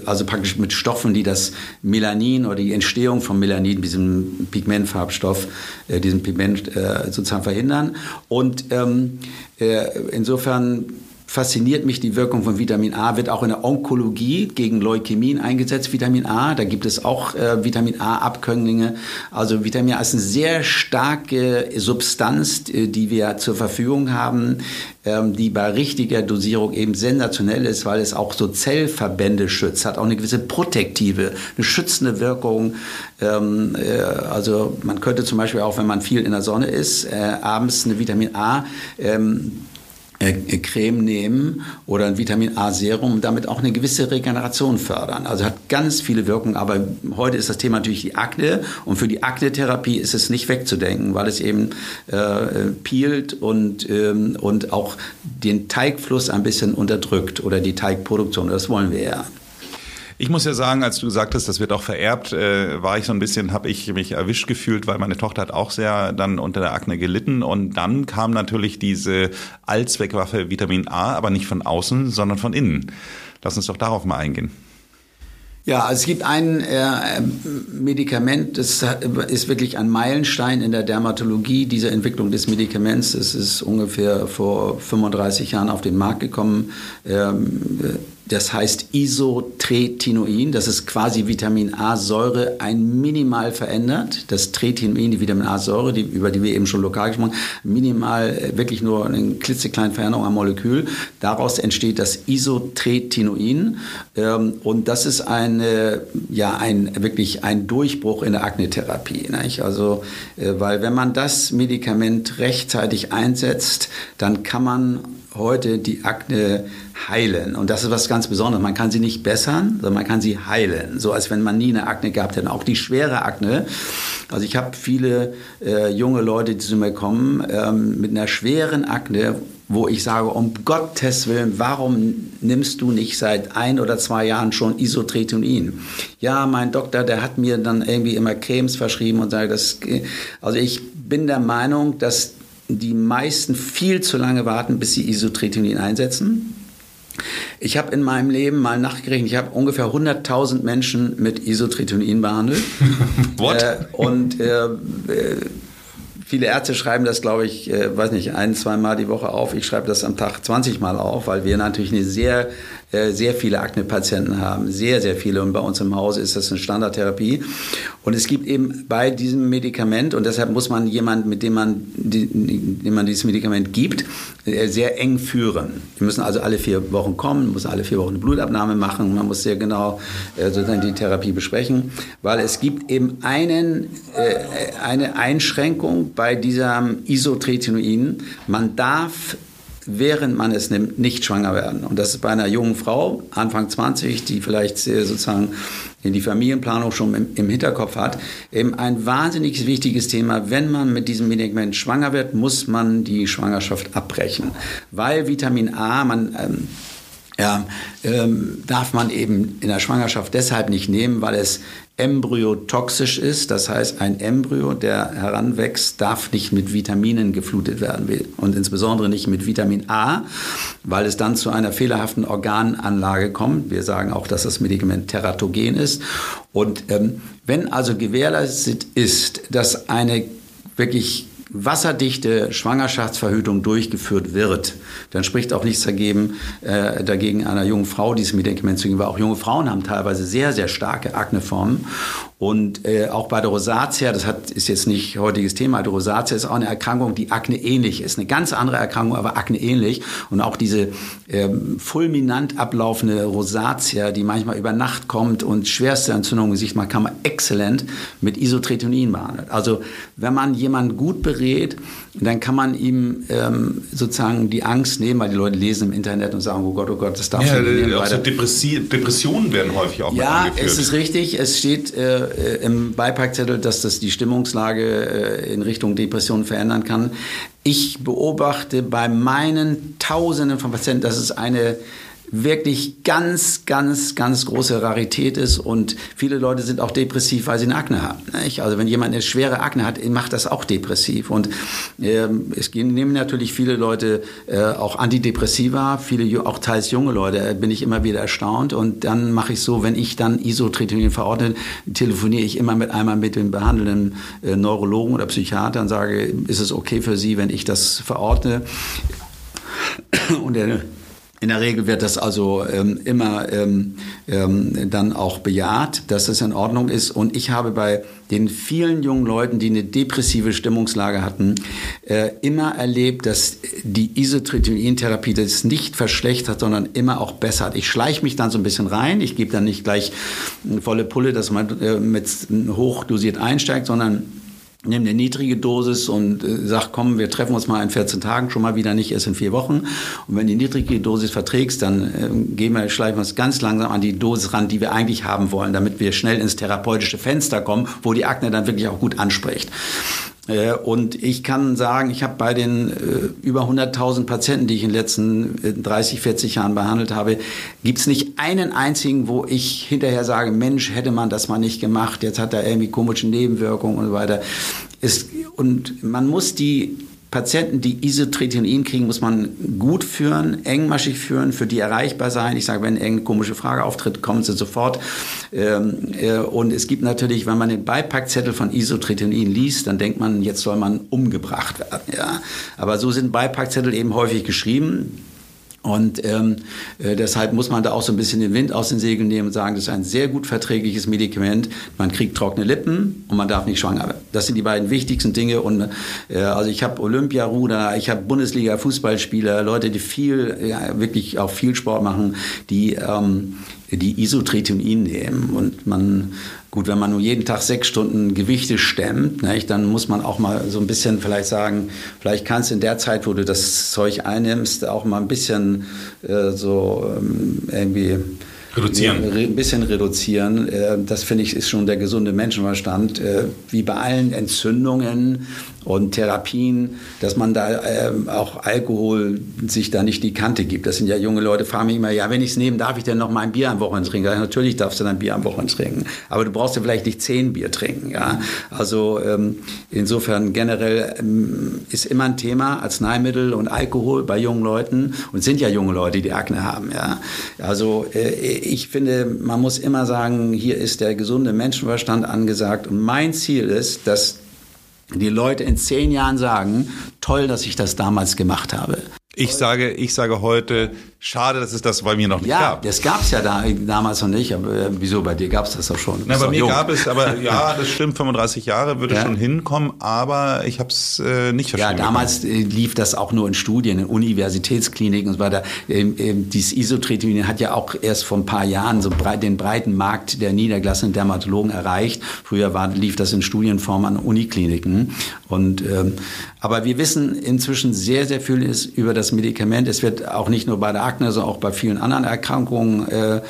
also praktisch mit Stoffen, die das Melanin oder die Entstehung von Melanin, diesem Pigmentfarbstoff, diesem Pigment sozusagen verhindern. Und ähm, insofern fasziniert mich die Wirkung von Vitamin A, wird auch in der Onkologie gegen Leukämien eingesetzt, Vitamin A. Da gibt es auch äh, Vitamin A-Abkömmlinge. Also Vitamin A ist eine sehr starke Substanz, äh, die wir zur Verfügung haben, ähm, die bei richtiger Dosierung eben sensationell ist, weil es auch so Zellverbände schützt, hat auch eine gewisse protektive, eine schützende Wirkung. Ähm, äh, also man könnte zum Beispiel auch, wenn man viel in der Sonne ist, äh, abends eine Vitamin A ähm, äh, Creme nehmen oder ein Vitamin A Serum und damit auch eine gewisse Regeneration fördern. Also hat ganz viele Wirkungen, aber heute ist das Thema natürlich die Akne und für die Akne-Therapie ist es nicht wegzudenken, weil es eben äh, peelt und, ähm, und auch den Teigfluss ein bisschen unterdrückt oder die Teigproduktion. Das wollen wir ja. Ich muss ja sagen, als du sagtest, das wird auch vererbt, äh, war ich so ein bisschen, habe ich mich erwischt gefühlt, weil meine Tochter hat auch sehr dann unter der Akne gelitten und dann kam natürlich diese Allzweckwaffe Vitamin A, aber nicht von außen, sondern von innen. Lass uns doch darauf mal eingehen. Ja, also es gibt ein äh, Medikament, das ist wirklich ein Meilenstein in der Dermatologie, diese Entwicklung des Medikaments. Es ist ungefähr vor 35 Jahren auf den Markt gekommen. Ähm, das heißt Isotretinoin, das ist quasi Vitamin A-Säure ein minimal verändert. Das Tretinoin, die Vitamin A-Säure, die, über die wir eben schon lokal gesprochen haben, minimal äh, wirklich nur eine klitzekleine Veränderung am Molekül. Daraus entsteht das Isotretinoin. Ähm, und das ist eine, ja, ein, wirklich ein Durchbruch in der Aknetherapie. Also, äh, weil wenn man das Medikament rechtzeitig einsetzt, dann kann man heute die Akne heilen. Und das ist was ganz Besonderes. Man kann sie nicht bessern, sondern man kann sie heilen. So als wenn man nie eine Akne gehabt hätte. Auch die schwere Akne. Also ich habe viele äh, junge Leute, die zu mir kommen, ähm, mit einer schweren Akne, wo ich sage, um Gottes Willen, warum nimmst du nicht seit ein oder zwei Jahren schon Isotretinoin? Ja, mein Doktor, der hat mir dann irgendwie immer Cremes verschrieben und sage, das, also ich bin der Meinung, dass die meisten viel zu lange warten, bis sie Isotretinoin einsetzen. Ich habe in meinem Leben mal nachgerechnet, ich habe ungefähr 100.000 Menschen mit Isotretinoin behandelt. <laughs> What? Äh, und äh, äh Viele Ärzte schreiben das, glaube ich, äh, weiß nicht, ein, zwei Mal die Woche auf. Ich schreibe das am Tag 20 Mal auf, weil wir natürlich eine sehr sehr viele Akne-Patienten haben, sehr, sehr viele. Und bei uns im Haus ist das eine Standardtherapie. Und es gibt eben bei diesem Medikament, und deshalb muss man jemanden, mit dem man, dem man dieses Medikament gibt, äh, sehr eng führen. Wir müssen also alle vier Wochen kommen, muss alle vier Wochen eine Blutabnahme machen, man muss sehr genau äh, sozusagen die Therapie besprechen, weil es gibt eben einen, eine Einschränkung bei diesem Isotretinoin. Man darf während man es nimmt, nicht schwanger werden. Und das ist bei einer jungen Frau, Anfang 20, die vielleicht sozusagen die Familienplanung schon im, im, Hinterkopf hat, eben ein wahnsinnig wichtiges Thema. Wenn man mit diesem Medikament schwanger wird, muss man die Schwangerschaft abbrechen. Weil Vitamin A, man... Ähm, ja, ähm, darf man eben in der Schwangerschaft deshalb nicht nehmen, weil es embryotoxisch ist. Das heißt, ein Embryo, der heranwächst, darf nicht mit Vitaminen geflutet werden und insbesondere nicht mit Vitamin A, weil es dann zu einer fehlerhaften Organanlage kommt. Wir sagen auch, dass das Medikament teratogen ist. Und ähm, wenn also gewährleistet ist, dass eine wirklich wasserdichte Schwangerschaftsverhütung durchgeführt wird, dann spricht auch nichts dagegen, äh, dagegen einer jungen Frau dieses Medikament zu geben, weil auch junge Frauen haben teilweise sehr, sehr starke Akneformen und äh, auch bei der Rosatia, das hat, ist jetzt nicht heutiges Thema, die Rosatia ist auch eine Erkrankung, die Akne ähnlich ist. Eine ganz andere Erkrankung, aber Akne ähnlich. Und auch diese ähm, fulminant ablaufende Rosatia, die manchmal über Nacht kommt und schwerste Entzündung im Gesicht macht, kann man exzellent mit Isotretinoin behandeln. Also wenn man jemanden gut berät, dann kann man ihm ähm, sozusagen die Angst nehmen, weil die Leute lesen im Internet und sagen, oh Gott, oh Gott, das darf ja, nicht nehmen. Auch so Depressionen werden häufig auch Ja, es ist richtig. Es steht äh, äh, im Beipackzettel, dass das die Stimmungslage äh, in Richtung Depression verändern kann. Ich beobachte bei meinen Tausenden von Patienten, dass es eine wirklich ganz, ganz, ganz große Rarität ist und viele Leute sind auch depressiv, weil sie eine Akne haben. Nicht? Also wenn jemand eine schwere Akne hat, macht das auch depressiv und äh, es nehmen natürlich viele Leute äh, auch Antidepressiva, viele auch teils junge Leute, äh, bin ich immer wieder erstaunt und dann mache ich so, wenn ich dann Isotretinoin verordne, telefoniere ich immer mit einmal mit dem behandelnden äh, Neurologen oder Psychiater und sage, ist es okay für Sie, wenn ich das verordne? Und der in der Regel wird das also ähm, immer ähm, ähm, dann auch bejaht, dass es in Ordnung ist. Und ich habe bei den vielen jungen Leuten, die eine depressive Stimmungslage hatten, äh, immer erlebt, dass die Isotretinoin-Therapie das nicht verschlechtert, sondern immer auch bessert. Ich schleiche mich dann so ein bisschen rein. Ich gebe dann nicht gleich eine volle Pulle, dass man äh, mit hochdosiert einsteigt, sondern nimm eine niedrige Dosis und äh, sag, komm, wir treffen uns mal in 14 Tagen, schon mal wieder nicht erst in vier Wochen. Und wenn die niedrige Dosis verträgst, dann äh, gehen wir, schleifen wir uns ganz langsam an die Dosis ran, die wir eigentlich haben wollen, damit wir schnell ins therapeutische Fenster kommen, wo die Akne dann wirklich auch gut anspricht. Äh, und ich kann sagen, ich habe bei den äh, über 100.000 Patienten, die ich in den letzten 30, äh, 40 Jahren behandelt habe, gibt es nicht einen einzigen, wo ich hinterher sage, Mensch, hätte man das mal nicht gemacht, jetzt hat er irgendwie komische Nebenwirkungen und so weiter. Ist, und man muss die Patienten, die Isotretinoin kriegen, muss man gut führen, engmaschig führen, für die erreichbar sein. Ich sage, wenn irgendeine komische Frage auftritt, kommen sie sofort. Ähm, äh, und es gibt natürlich, wenn man den Beipackzettel von Isotretinoin liest, dann denkt man, jetzt soll man umgebracht werden. Ja. Aber so sind Beipackzettel eben häufig geschrieben. Und ähm, äh, deshalb muss man da auch so ein bisschen den Wind aus den Segeln nehmen und sagen, das ist ein sehr gut verträgliches Medikament. Man kriegt trockene Lippen und man darf nicht schwanger werden. Das sind die beiden wichtigsten Dinge. Und äh, also ich habe Olympiaruder, ich habe Bundesliga-Fußballspieler, Leute, die viel, ja, wirklich auch viel Sport machen, die ähm, die Isotretinoin nehmen und man Gut, wenn man nur jeden Tag sechs Stunden Gewichte stemmt, nicht, dann muss man auch mal so ein bisschen vielleicht sagen, vielleicht kannst du in der Zeit, wo du das Zeug einnimmst, auch mal ein bisschen äh, so ähm, irgendwie Reduzieren. Ein bisschen reduzieren. Äh, das finde ich ist schon der gesunde Menschenverstand. Äh, wie bei allen Entzündungen und Therapien, dass man da ähm, auch Alkohol sich da nicht die Kante gibt. Das sind ja junge Leute, fragen mich immer, ja, wenn ich es nehme, darf ich denn noch mal ein Bier am Wochenende trinken? Ja, natürlich darfst du dann ein Bier am Wochenende trinken. Aber du brauchst ja vielleicht nicht zehn Bier trinken. Ja? Also ähm, insofern generell ähm, ist immer ein Thema Arzneimittel und Alkohol bei jungen Leuten. Und sind ja junge Leute, die Akne haben. Ja? Also äh, ich finde, man muss immer sagen, hier ist der gesunde Menschenverstand angesagt. Und mein Ziel ist, dass die Leute in zehn Jahren sagen, toll, dass ich das damals gemacht habe. Ich sage, ich sage heute, schade, dass es das bei mir noch nicht ja, gab. Ja, das gab es ja da, damals noch nicht. Aber äh, wieso, bei dir gab es das doch schon? Na, bei mir jung. gab es, aber <laughs> ja, das stimmt, 35 Jahre würde ja. schon hinkommen, aber ich habe es äh, nicht verstanden. Ja, damals äh, lief das auch nur in Studien, in Universitätskliniken und so weiter. Ähm, ähm, dieses Isotretinoin hat ja auch erst vor ein paar Jahren so breit, den breiten Markt der niedergelassenen Dermatologen erreicht. Früher war, lief das in Studienform an Unikliniken. Und, ähm, aber wir wissen inzwischen sehr, sehr viel über das Medikament. Es wird auch nicht nur bei der Akne, auch bei vielen anderen Erkrankungen äh, äh,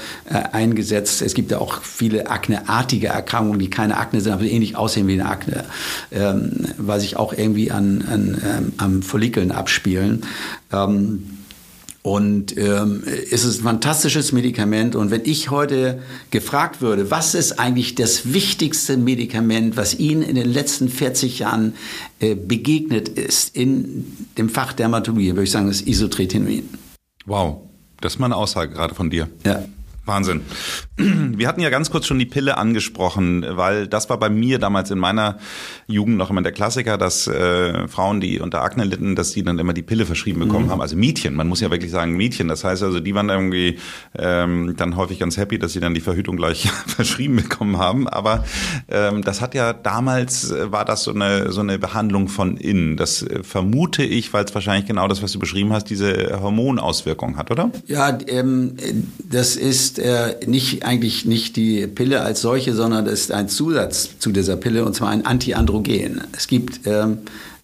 eingesetzt. Es gibt ja auch viele akneartige Erkrankungen, die keine Akne sind, aber ähnlich aussehen wie eine Akne, ähm, weil sich auch irgendwie an, an ähm, am Follikeln abspielen. Ähm, und ähm, es ist ein fantastisches Medikament. Und wenn ich heute gefragt würde, was ist eigentlich das wichtigste Medikament, was Ihnen in den letzten 40 Jahren äh, begegnet ist in dem Fach Dermatologie, würde ich sagen, das ist Isotretinoin. Wow, das ist mal eine Aussage gerade von dir. Ja. Wahnsinn. <clears throat> Wir hatten ja ganz kurz schon die Pille angesprochen, weil das war bei mir damals in meiner Jugend noch immer der Klassiker, dass äh, Frauen, die unter Akne litten, dass die dann immer die Pille verschrieben bekommen mhm. haben. Also Mädchen, man muss ja wirklich sagen Mädchen. Das heißt also, die waren irgendwie ähm, dann häufig ganz happy, dass sie dann die Verhütung gleich <laughs> verschrieben bekommen haben. Aber ähm, das hat ja damals, äh, war das so eine, so eine Behandlung von innen. Das äh, vermute ich, weil es wahrscheinlich genau das, was du beschrieben hast, diese Hormonauswirkung hat, oder? Ja, ähm, das ist äh, nicht eigentlich nicht die Pille als solche, sondern das ist ein Zusatz zu dieser Pille und zwar ein Antiandrogen. Es gibt ähm,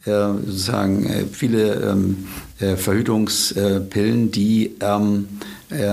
äh, sozusagen äh, viele ähm, äh, Verhütungspillen, die ähm, äh,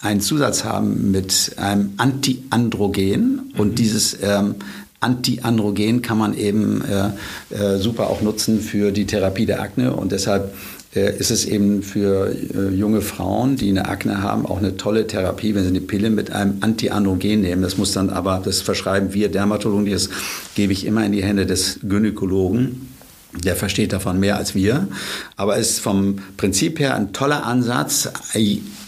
einen Zusatz haben mit einem Antiandrogen mhm. und dieses ähm, Antiandrogen kann man eben äh, äh, super auch nutzen für die Therapie der Akne und deshalb ist es eben für äh, junge Frauen, die eine Akne haben, auch eine tolle Therapie, wenn sie eine Pille mit einem Antiandrogen nehmen. Das muss dann aber, das verschreiben wir Dermatologen, das gebe ich immer in die Hände des Gynäkologen. Der versteht davon mehr als wir. Aber es ist vom Prinzip her ein toller Ansatz,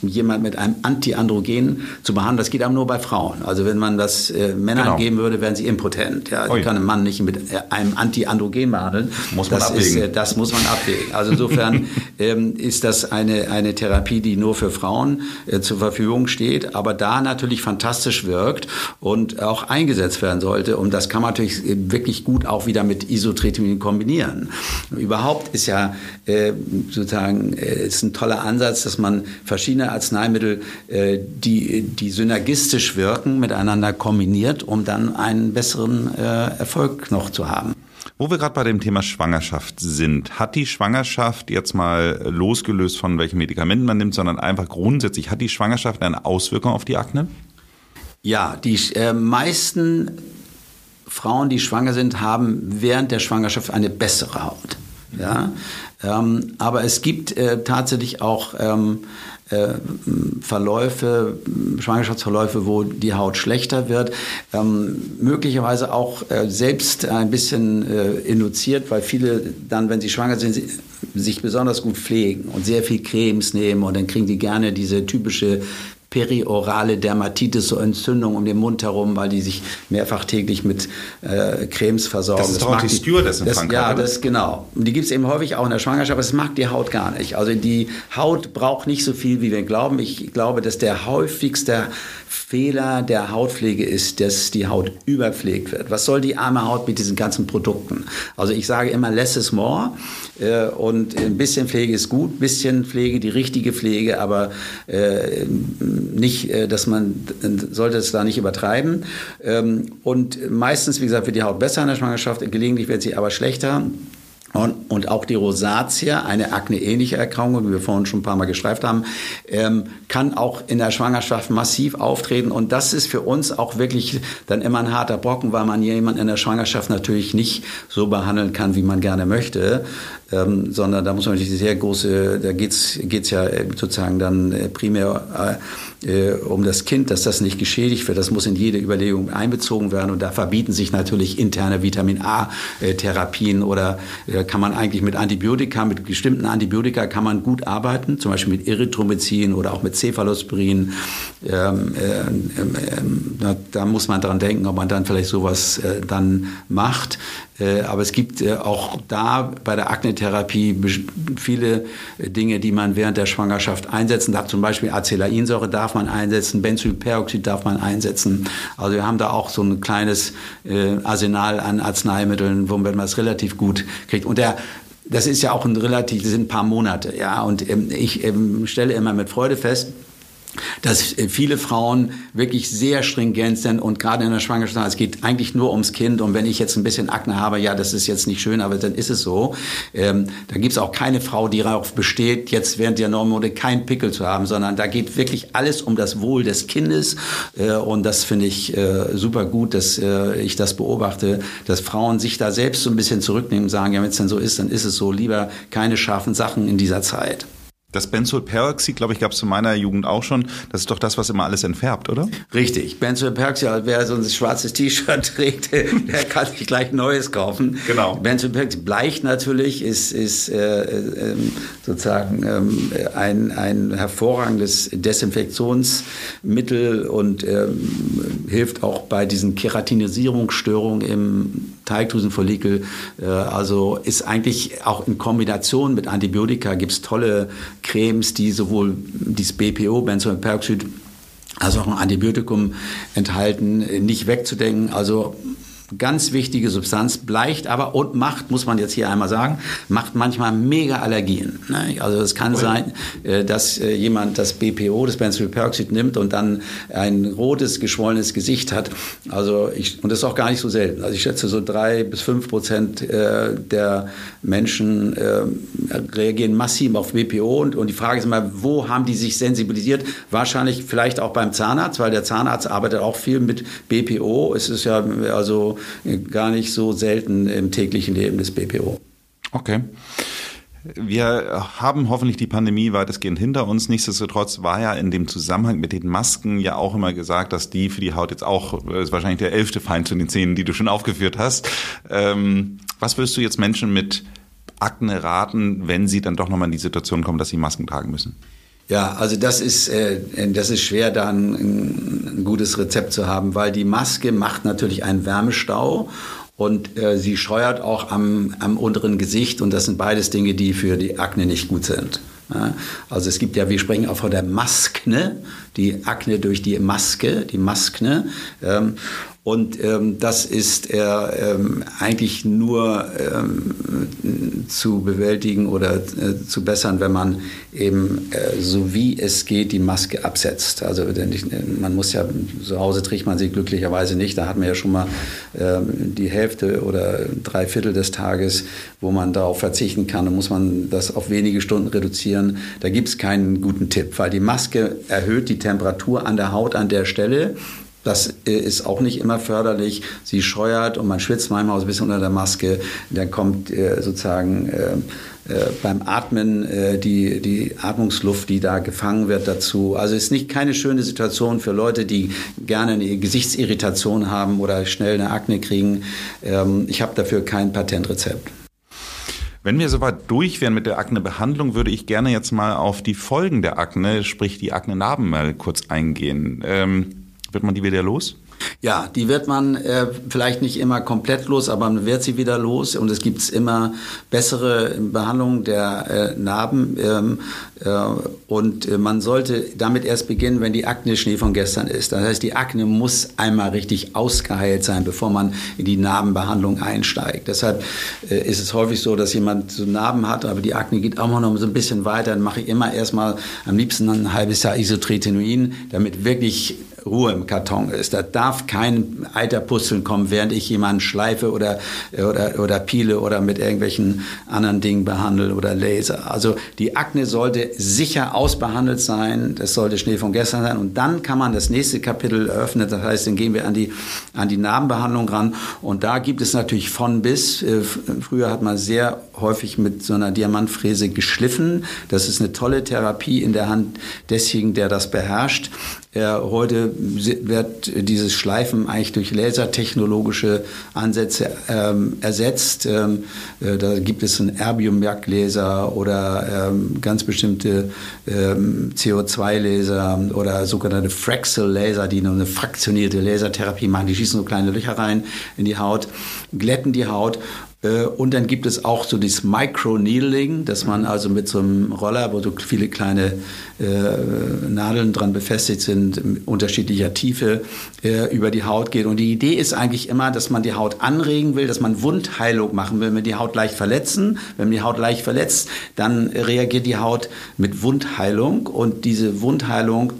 jemand mit einem Antiandrogen zu behandeln. Das geht aber nur bei Frauen. Also wenn man das äh, Männern genau. geben würde, wären sie impotent. Ja, also kann ein Mann nicht mit äh, einem Antiandrogen behandeln. Muss man das abwägen. Ist, äh, das muss man abwägen. Also insofern <laughs> ähm, ist das eine, eine Therapie, die nur für Frauen äh, zur Verfügung steht, aber da natürlich fantastisch wirkt und auch eingesetzt werden sollte. Und das kann man natürlich äh, wirklich gut auch wieder mit Isotretinoin kombinieren werden. Überhaupt ist ja äh, sozusagen äh, ist ein toller Ansatz, dass man verschiedene Arzneimittel, äh, die, die synergistisch wirken, miteinander kombiniert, um dann einen besseren Erfolg noch zu haben. Wo wir gerade bei dem Thema Schwangerschaft sind, hat die Schwangerschaft jetzt mal losgelöst von welchen Medikamenten man nimmt, sondern einfach grundsätzlich, hat die Schwangerschaft eine Auswirkung auf die Akne? Ja, die äh, meisten Frauen, die schwanger sind, haben während der Schwangerschaft eine bessere Haut. Ja? Ähm, aber es gibt äh, tatsächlich auch ähm, äh, Verläufe, Schwangerschaftsverläufe, wo die Haut schlechter wird, ähm, möglicherweise auch äh, selbst ein bisschen äh, induziert, weil viele dann, wenn sie schwanger sind, sich besonders gut pflegen und sehr viel Cremes nehmen und dann kriegen die gerne diese typische periorale Dermatitis, so Entzündung um den Mund herum, weil die sich mehrfach täglich mit äh, Cremes versorgen. Das ist das doch auch die Stewardess in Frankreich. Ja, das genau. Die gibt es eben häufig auch in der Schwangerschaft, aber das mag die Haut gar nicht. Also die Haut braucht nicht so viel, wie wir glauben. Ich glaube, dass der häufigste Fehler der Hautpflege ist, dass die Haut überpflegt wird. Was soll die arme Haut mit diesen ganzen Produkten? Also ich sage immer, less is more. Äh, und ein bisschen Pflege ist gut, ein bisschen Pflege, die richtige Pflege, aber äh, nicht, äh, dass man sollte es da nicht übertreiben. Ähm, und meistens, wie gesagt, wird die Haut besser in der Schwangerschaft, gelegentlich wird sie aber schlechter. Und, und auch die Rosatia, eine akneähnliche Erkrankung, wie wir vorhin schon ein paar Mal geschreibt haben, ähm, kann auch in der Schwangerschaft massiv auftreten. Und das ist für uns auch wirklich dann immer ein harter Brocken, weil man jemanden in der Schwangerschaft natürlich nicht so behandeln kann, wie man gerne möchte ähm, sondern da muss man natürlich sehr große, da geht's geht's ja äh, sozusagen dann äh, primär äh, um das Kind, dass das nicht geschädigt wird. Das muss in jede Überlegung einbezogen werden und da verbieten sich natürlich interne Vitamin A-Therapien oder äh, kann man eigentlich mit Antibiotika, mit bestimmten Antibiotika kann man gut arbeiten, zum Beispiel mit Erythromycin oder auch mit Cephalosporin. Ähm, ähm, ähm, da, da, muss man dran denken, ob man dann vielleicht sowas äh, dann macht. Äh, aber es gibt äh, auch da bei der Aknetherapie viele Dinge, die man während der Schwangerschaft einsetzen darf. Zum Beispiel Acelainsäure darf man einsetzen, Benzylperoxid darf man einsetzen. Also wir haben da auch so ein kleines äh, Arsenal an Arzneimitteln, womit man es relativ gut kriegt. Und der das ist ja auch ein relativ, das sind ein paar Monate, ja. Und ähm, ich ähm, stelle immer mit Freude fest, dass äh, viele Frauen wirklich sehr stringent sind und gerade in der Schwangerschaft, es geht eigentlich nur ums Kind und wenn ich jetzt ein bisschen Akne habe, ja, das ist jetzt nicht schön, aber dann ist es so. Ähm, da gibt es auch keine Frau, die darauf besteht, jetzt während der Normode kein Pickel zu haben, sondern da geht wirklich alles um das Wohl des Kindes äh, und das finde ich äh, super gut, dass äh, ich das beobachte, dass Frauen sich da selbst so ein bisschen zurücknehmen und sagen, ja, wenn es dann so ist, dann ist es so, lieber keine scharfen Sachen in dieser Zeit. Das Benzylperoxid, glaube ich, gab es zu meiner Jugend auch schon. Das ist doch das, was immer alles entfärbt, oder? Richtig. Benzylperoxid, wer so ein schwarzes T-Shirt <laughs> trägt, der kann sich gleich neues kaufen. Genau. Benzylperoxid bleicht natürlich, ist, ist äh, äh, sozusagen ähm, ein, ein hervorragendes Desinfektionsmittel und ähm, hilft auch bei diesen Keratinisierungsstörungen im Teigdrüsenfollikel. Äh, also ist eigentlich auch in Kombination mit Antibiotika gibt es tolle Cremes, die sowohl dieses BPO, Benzoylperoxid, als auch ein Antibiotikum enthalten, nicht wegzudenken. Also Ganz wichtige Substanz, bleicht aber und macht, muss man jetzt hier einmal sagen, macht manchmal mega Allergien. Ne? Also es kann sein, äh, dass äh, jemand das BPO, das Benzylperoxid nimmt und dann ein rotes, geschwollenes Gesicht hat. Also ich, und das ist auch gar nicht so selten. Also ich schätze so drei bis fünf Prozent äh, der Menschen reagieren massiv auf BPO und, und die Frage ist immer, wo haben die sich sensibilisiert? Wahrscheinlich vielleicht auch beim Zahnarzt, weil der Zahnarzt arbeitet auch viel mit BPO. Es ist ja also gar nicht so selten im täglichen Leben des BPO. Okay. Wir haben hoffentlich die Pandemie weitestgehend hinter uns. Nichtsdestotrotz war ja in dem Zusammenhang mit den Masken ja auch immer gesagt, dass die für die Haut jetzt auch, ist wahrscheinlich der elfte Feind zu den Zähnen, die du schon aufgeführt hast. Ähm, was würdest du jetzt Menschen mit Akne raten, wenn sie dann doch nochmal in die Situation kommen, dass sie Masken tragen müssen? Ja, also das ist, äh, das ist schwer, da ein, ein, gutes Rezept zu haben, weil die Maske macht natürlich einen Wärmestau und äh, sie scheuert auch am, am unteren Gesicht und das sind beides Dinge, die für die Akne nicht gut sind. Ja, also es gibt ja, wir sprechen auch von der Maskne, die Akne durch die Maske, die Maskne. Ähm, und ähm, das ist äh, ähm, eigentlich nur ähm, zu bewältigen oder äh, zu bessern, wenn man eben äh, so wie es geht die Maske absetzt. Also man muss ja, zu Hause trägt man sie glücklicherweise nicht. Da hat man ja schon mal äh, die Hälfte oder drei Viertel des Tages, wo man darauf verzichten kann. Dann muss man das auf wenige Stunden reduzieren. Da gibt es keinen guten Tipp, weil die Maske erhöht die Temperatur an der Haut an der Stelle das äh, ist auch nicht immer förderlich. Sie scheuert und man schwitzt manchmal so ein bisschen unter der Maske. Dann kommt äh, sozusagen äh, beim Atmen die, die Atmungsluft, die da gefangen wird dazu. Also ist nicht keine schöne Situation für Leute, die gerne eine Gesichtsirritation haben oder schnell eine Akne kriegen. Ähm, ich habe dafür kein Patentrezept. Wenn wir soweit durch wären mit der Aknebehandlung, würde ich gerne jetzt mal auf die Folgen der Akne, sprich die Akne-Narben mal kurz eingehen. Ähm wird man die wieder los? Ja, die wird man äh, vielleicht nicht immer komplett los, aber man wird sie wieder los und es gibt immer bessere Behandlungen der äh, Narben ähm, äh, und äh, man sollte damit erst beginnen, wenn die Akne Schnee von gestern ist. Das heißt, die Akne muss einmal richtig ausgeheilt sein, bevor man in die Narbenbehandlung einsteigt. Deshalb äh, ist es häufig so, dass jemand so Narben hat, aber die Akne geht auch noch so ein bisschen weiter. Dann mache ich immer erstmal am liebsten ein halbes Jahr Isotretinoin, damit wirklich Ruhe im Karton ist. Da darf kein Eiterpusteln kommen, während ich jemanden schleife oder, oder, oder piele oder mit irgendwelchen anderen Dingen behandle oder laser. Also die Akne sollte sicher ausbehandelt sein. Das sollte Schnee von gestern sein. Und dann kann man das nächste Kapitel eröffnen. Das heißt, dann gehen wir an die, an die Narbenbehandlung ran. Und da gibt es natürlich von bis. Äh, früher hat man sehr häufig mit so einer Diamantfräse geschliffen. Das ist eine tolle Therapie in der Hand desjenigen, der das beherrscht. Ja, heute wird dieses Schleifen eigentlich durch lasertechnologische Ansätze ähm, ersetzt. Ähm, äh, da gibt es einen Erbium-Laser oder ähm, ganz bestimmte ähm, CO2-Laser oder sogenannte Fraxel-Laser, die nur eine fraktionierte Lasertherapie machen. Die schießen so kleine Löcher rein in die Haut, glätten die Haut und dann gibt es auch so dieses Micro-Needling, dass man also mit so einem Roller, wo so viele kleine äh, Nadeln dran befestigt sind, unterschiedlicher Tiefe, äh, über die Haut geht. Und die Idee ist eigentlich immer, dass man die Haut anregen will, dass man Wundheilung machen will. Wenn wir die Haut leicht verletzen, wenn man die Haut leicht verletzt, dann reagiert die Haut mit Wundheilung. Und diese Wundheilung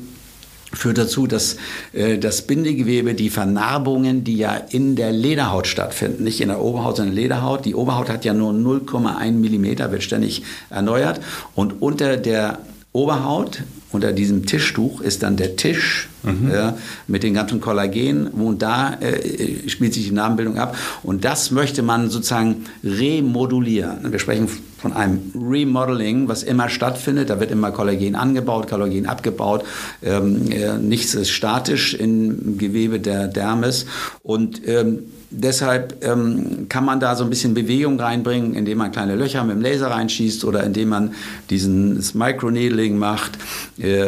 führt dazu, dass äh, das Bindegewebe, die Vernarbungen, die ja in der Lederhaut stattfinden, nicht in der Oberhaut, sondern in der Lederhaut, die Oberhaut hat ja nur 0,1 Millimeter, wird ständig erneuert und unter der Oberhaut, unter diesem Tischtuch ist dann der Tisch mhm. äh, mit den ganzen Kollagen und da äh, spielt sich die Narbenbildung ab und das möchte man sozusagen remodulieren. Wir sprechen von einem Remodeling, was immer stattfindet. Da wird immer Kollagen angebaut, Kollagen abgebaut. Ähm, äh, nichts ist statisch im Gewebe der Dermis. Und ähm, deshalb ähm, kann man da so ein bisschen Bewegung reinbringen, indem man kleine Löcher mit dem Laser reinschießt oder indem man diesen Microneedling macht äh,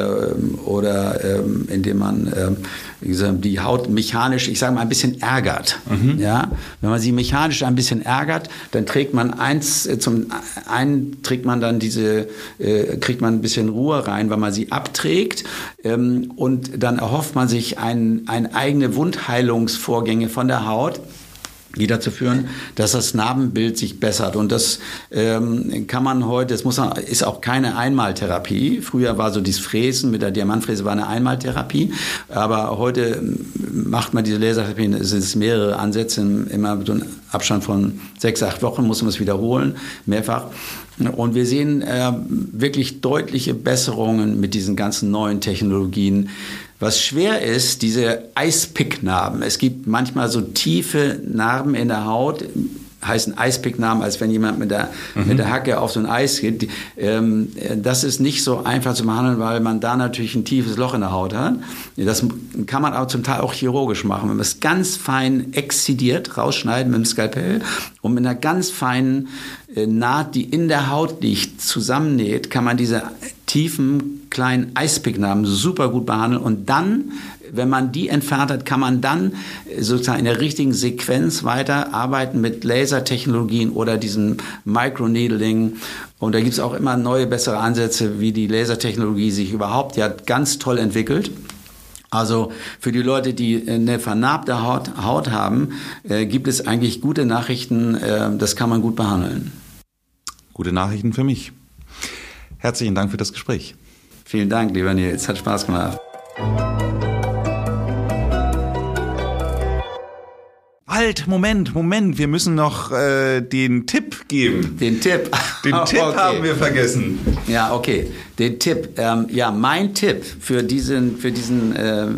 oder äh, indem man äh, gesagt, die Haut mechanisch, ich sage mal, ein bisschen ärgert. Mhm. Ja? Wenn man sie mechanisch ein bisschen ärgert, dann trägt man eins, äh, zum einen trägt man dann diese, äh, kriegt man ein bisschen Ruhe rein, weil man sie abträgt ähm, und dann erhofft man sich ein, ein eigene Wundheilungsvorgänge von der Haut die dazu führen, dass das Narbenbild sich bessert. Und das ähm, kann man heute, das muss man, ist auch keine Einmaltherapie. Früher war so dieses Fräsen mit der Diamantfräse war eine Einmaltherapie, aber heute ähm, macht man diese Lasertherapie, es sind mehrere Ansätze, immer mit einem Abstand von sechs, acht Wochen muss man es wiederholen, mehrfach. Und wir sehen äh, wirklich deutliche Besserungen mit diesen ganzen neuen Technologien. Was schwer ist, diese Eispicknarben. Es gibt manchmal so tiefe Narben in der Haut, heißen Eispicknarben, als wenn jemand mit der, mhm. mit der Hacke auf so ein Eis geht. Ähm, das ist nicht so einfach zu behandeln, weil man da natürlich ein tiefes Loch in der Haut hat. Das kann man aber zum Teil auch chirurgisch machen. Wenn man es ganz fein exzidiert, rausschneiden mit dem Skalpell und mit einer ganz feinen äh, Naht, die in der Haut liegt, zusammennäht, kann man diese tiefen kleinen Eispicknarben super gut behandeln und dann wenn man die entfernt hat, kann man dann sozusagen in der richtigen Sequenz weiterarbeiten mit Lasertechnologien oder diesem Microneedling. Und da gibt es auch immer neue, bessere Ansätze, wie die Lasertechnologie sich überhaupt ja ganz toll entwickelt. Also für die Leute, die eine vernarbte Haut, Haut haben, äh, gibt es eigentlich gute Nachrichten. Äh, das kann man gut behandeln. Gute Nachrichten für mich. Herzlichen Dank für das Gespräch. Vielen Dank, lieber Nils. Hat Spaß gemacht. Halt, Moment, Moment, wir müssen noch äh, den Tipp geben. Den Tipp. Den <laughs> Tipp okay. haben wir vergessen. Ja, okay. Den Tipp. Ähm, ja, mein Tipp für diesen, für diesen äh,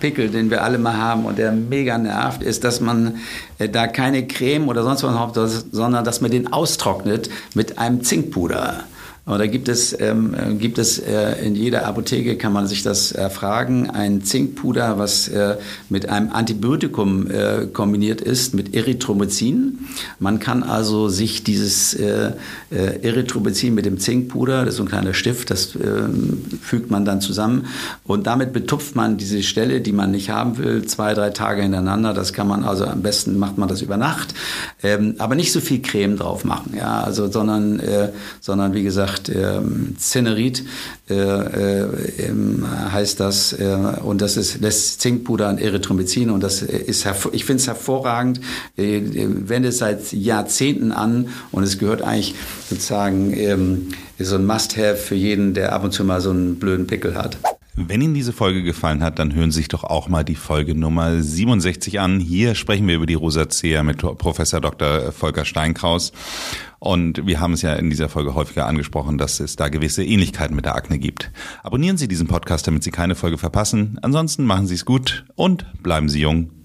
Pickel, den wir alle mal haben und der mega nervt, ist, dass man äh, da keine Creme oder sonst was hat, sondern dass man den austrocknet mit einem Zinkpuder. Und da gibt es, ähm, gibt es äh, in jeder Apotheke, kann man sich das erfragen, ein Zinkpuder, was äh, mit einem Antibiotikum äh, kombiniert ist, mit Erythromycin. Man kann also sich dieses äh, äh, Erythromycin mit dem Zinkpuder, das ist so ein kleiner Stift, das ähm, fügt man dann zusammen und damit betupft man diese Stelle, die man nicht haben will, zwei, drei Tage hintereinander. Das kann man also am besten macht man das über Nacht, ähm, aber nicht so viel Creme drauf machen, ja, also sondern äh, sondern wie gesagt ähm, Zenerit äh, äh, heißt das äh, und das ist lässt Zinkpuder und Erythromycin und das ist ich finde es hervorragend, äh, wende es seit Jahrzehnten an und es gehört eigentlich sozusagen ähm, so ein Must-have für jeden, der ab und zu mal so einen blöden Pickel hat. Wenn Ihnen diese Folge gefallen hat, dann hören Sie sich doch auch mal die Folge Nummer 67 an. Hier sprechen wir über die Rosacea mit Professor Dr. Volker Steinkraus. Und wir haben es ja in dieser Folge häufiger angesprochen, dass es da gewisse Ähnlichkeiten mit der Akne gibt. Abonnieren Sie diesen Podcast, damit Sie keine Folge verpassen. Ansonsten machen Sie es gut und bleiben Sie jung.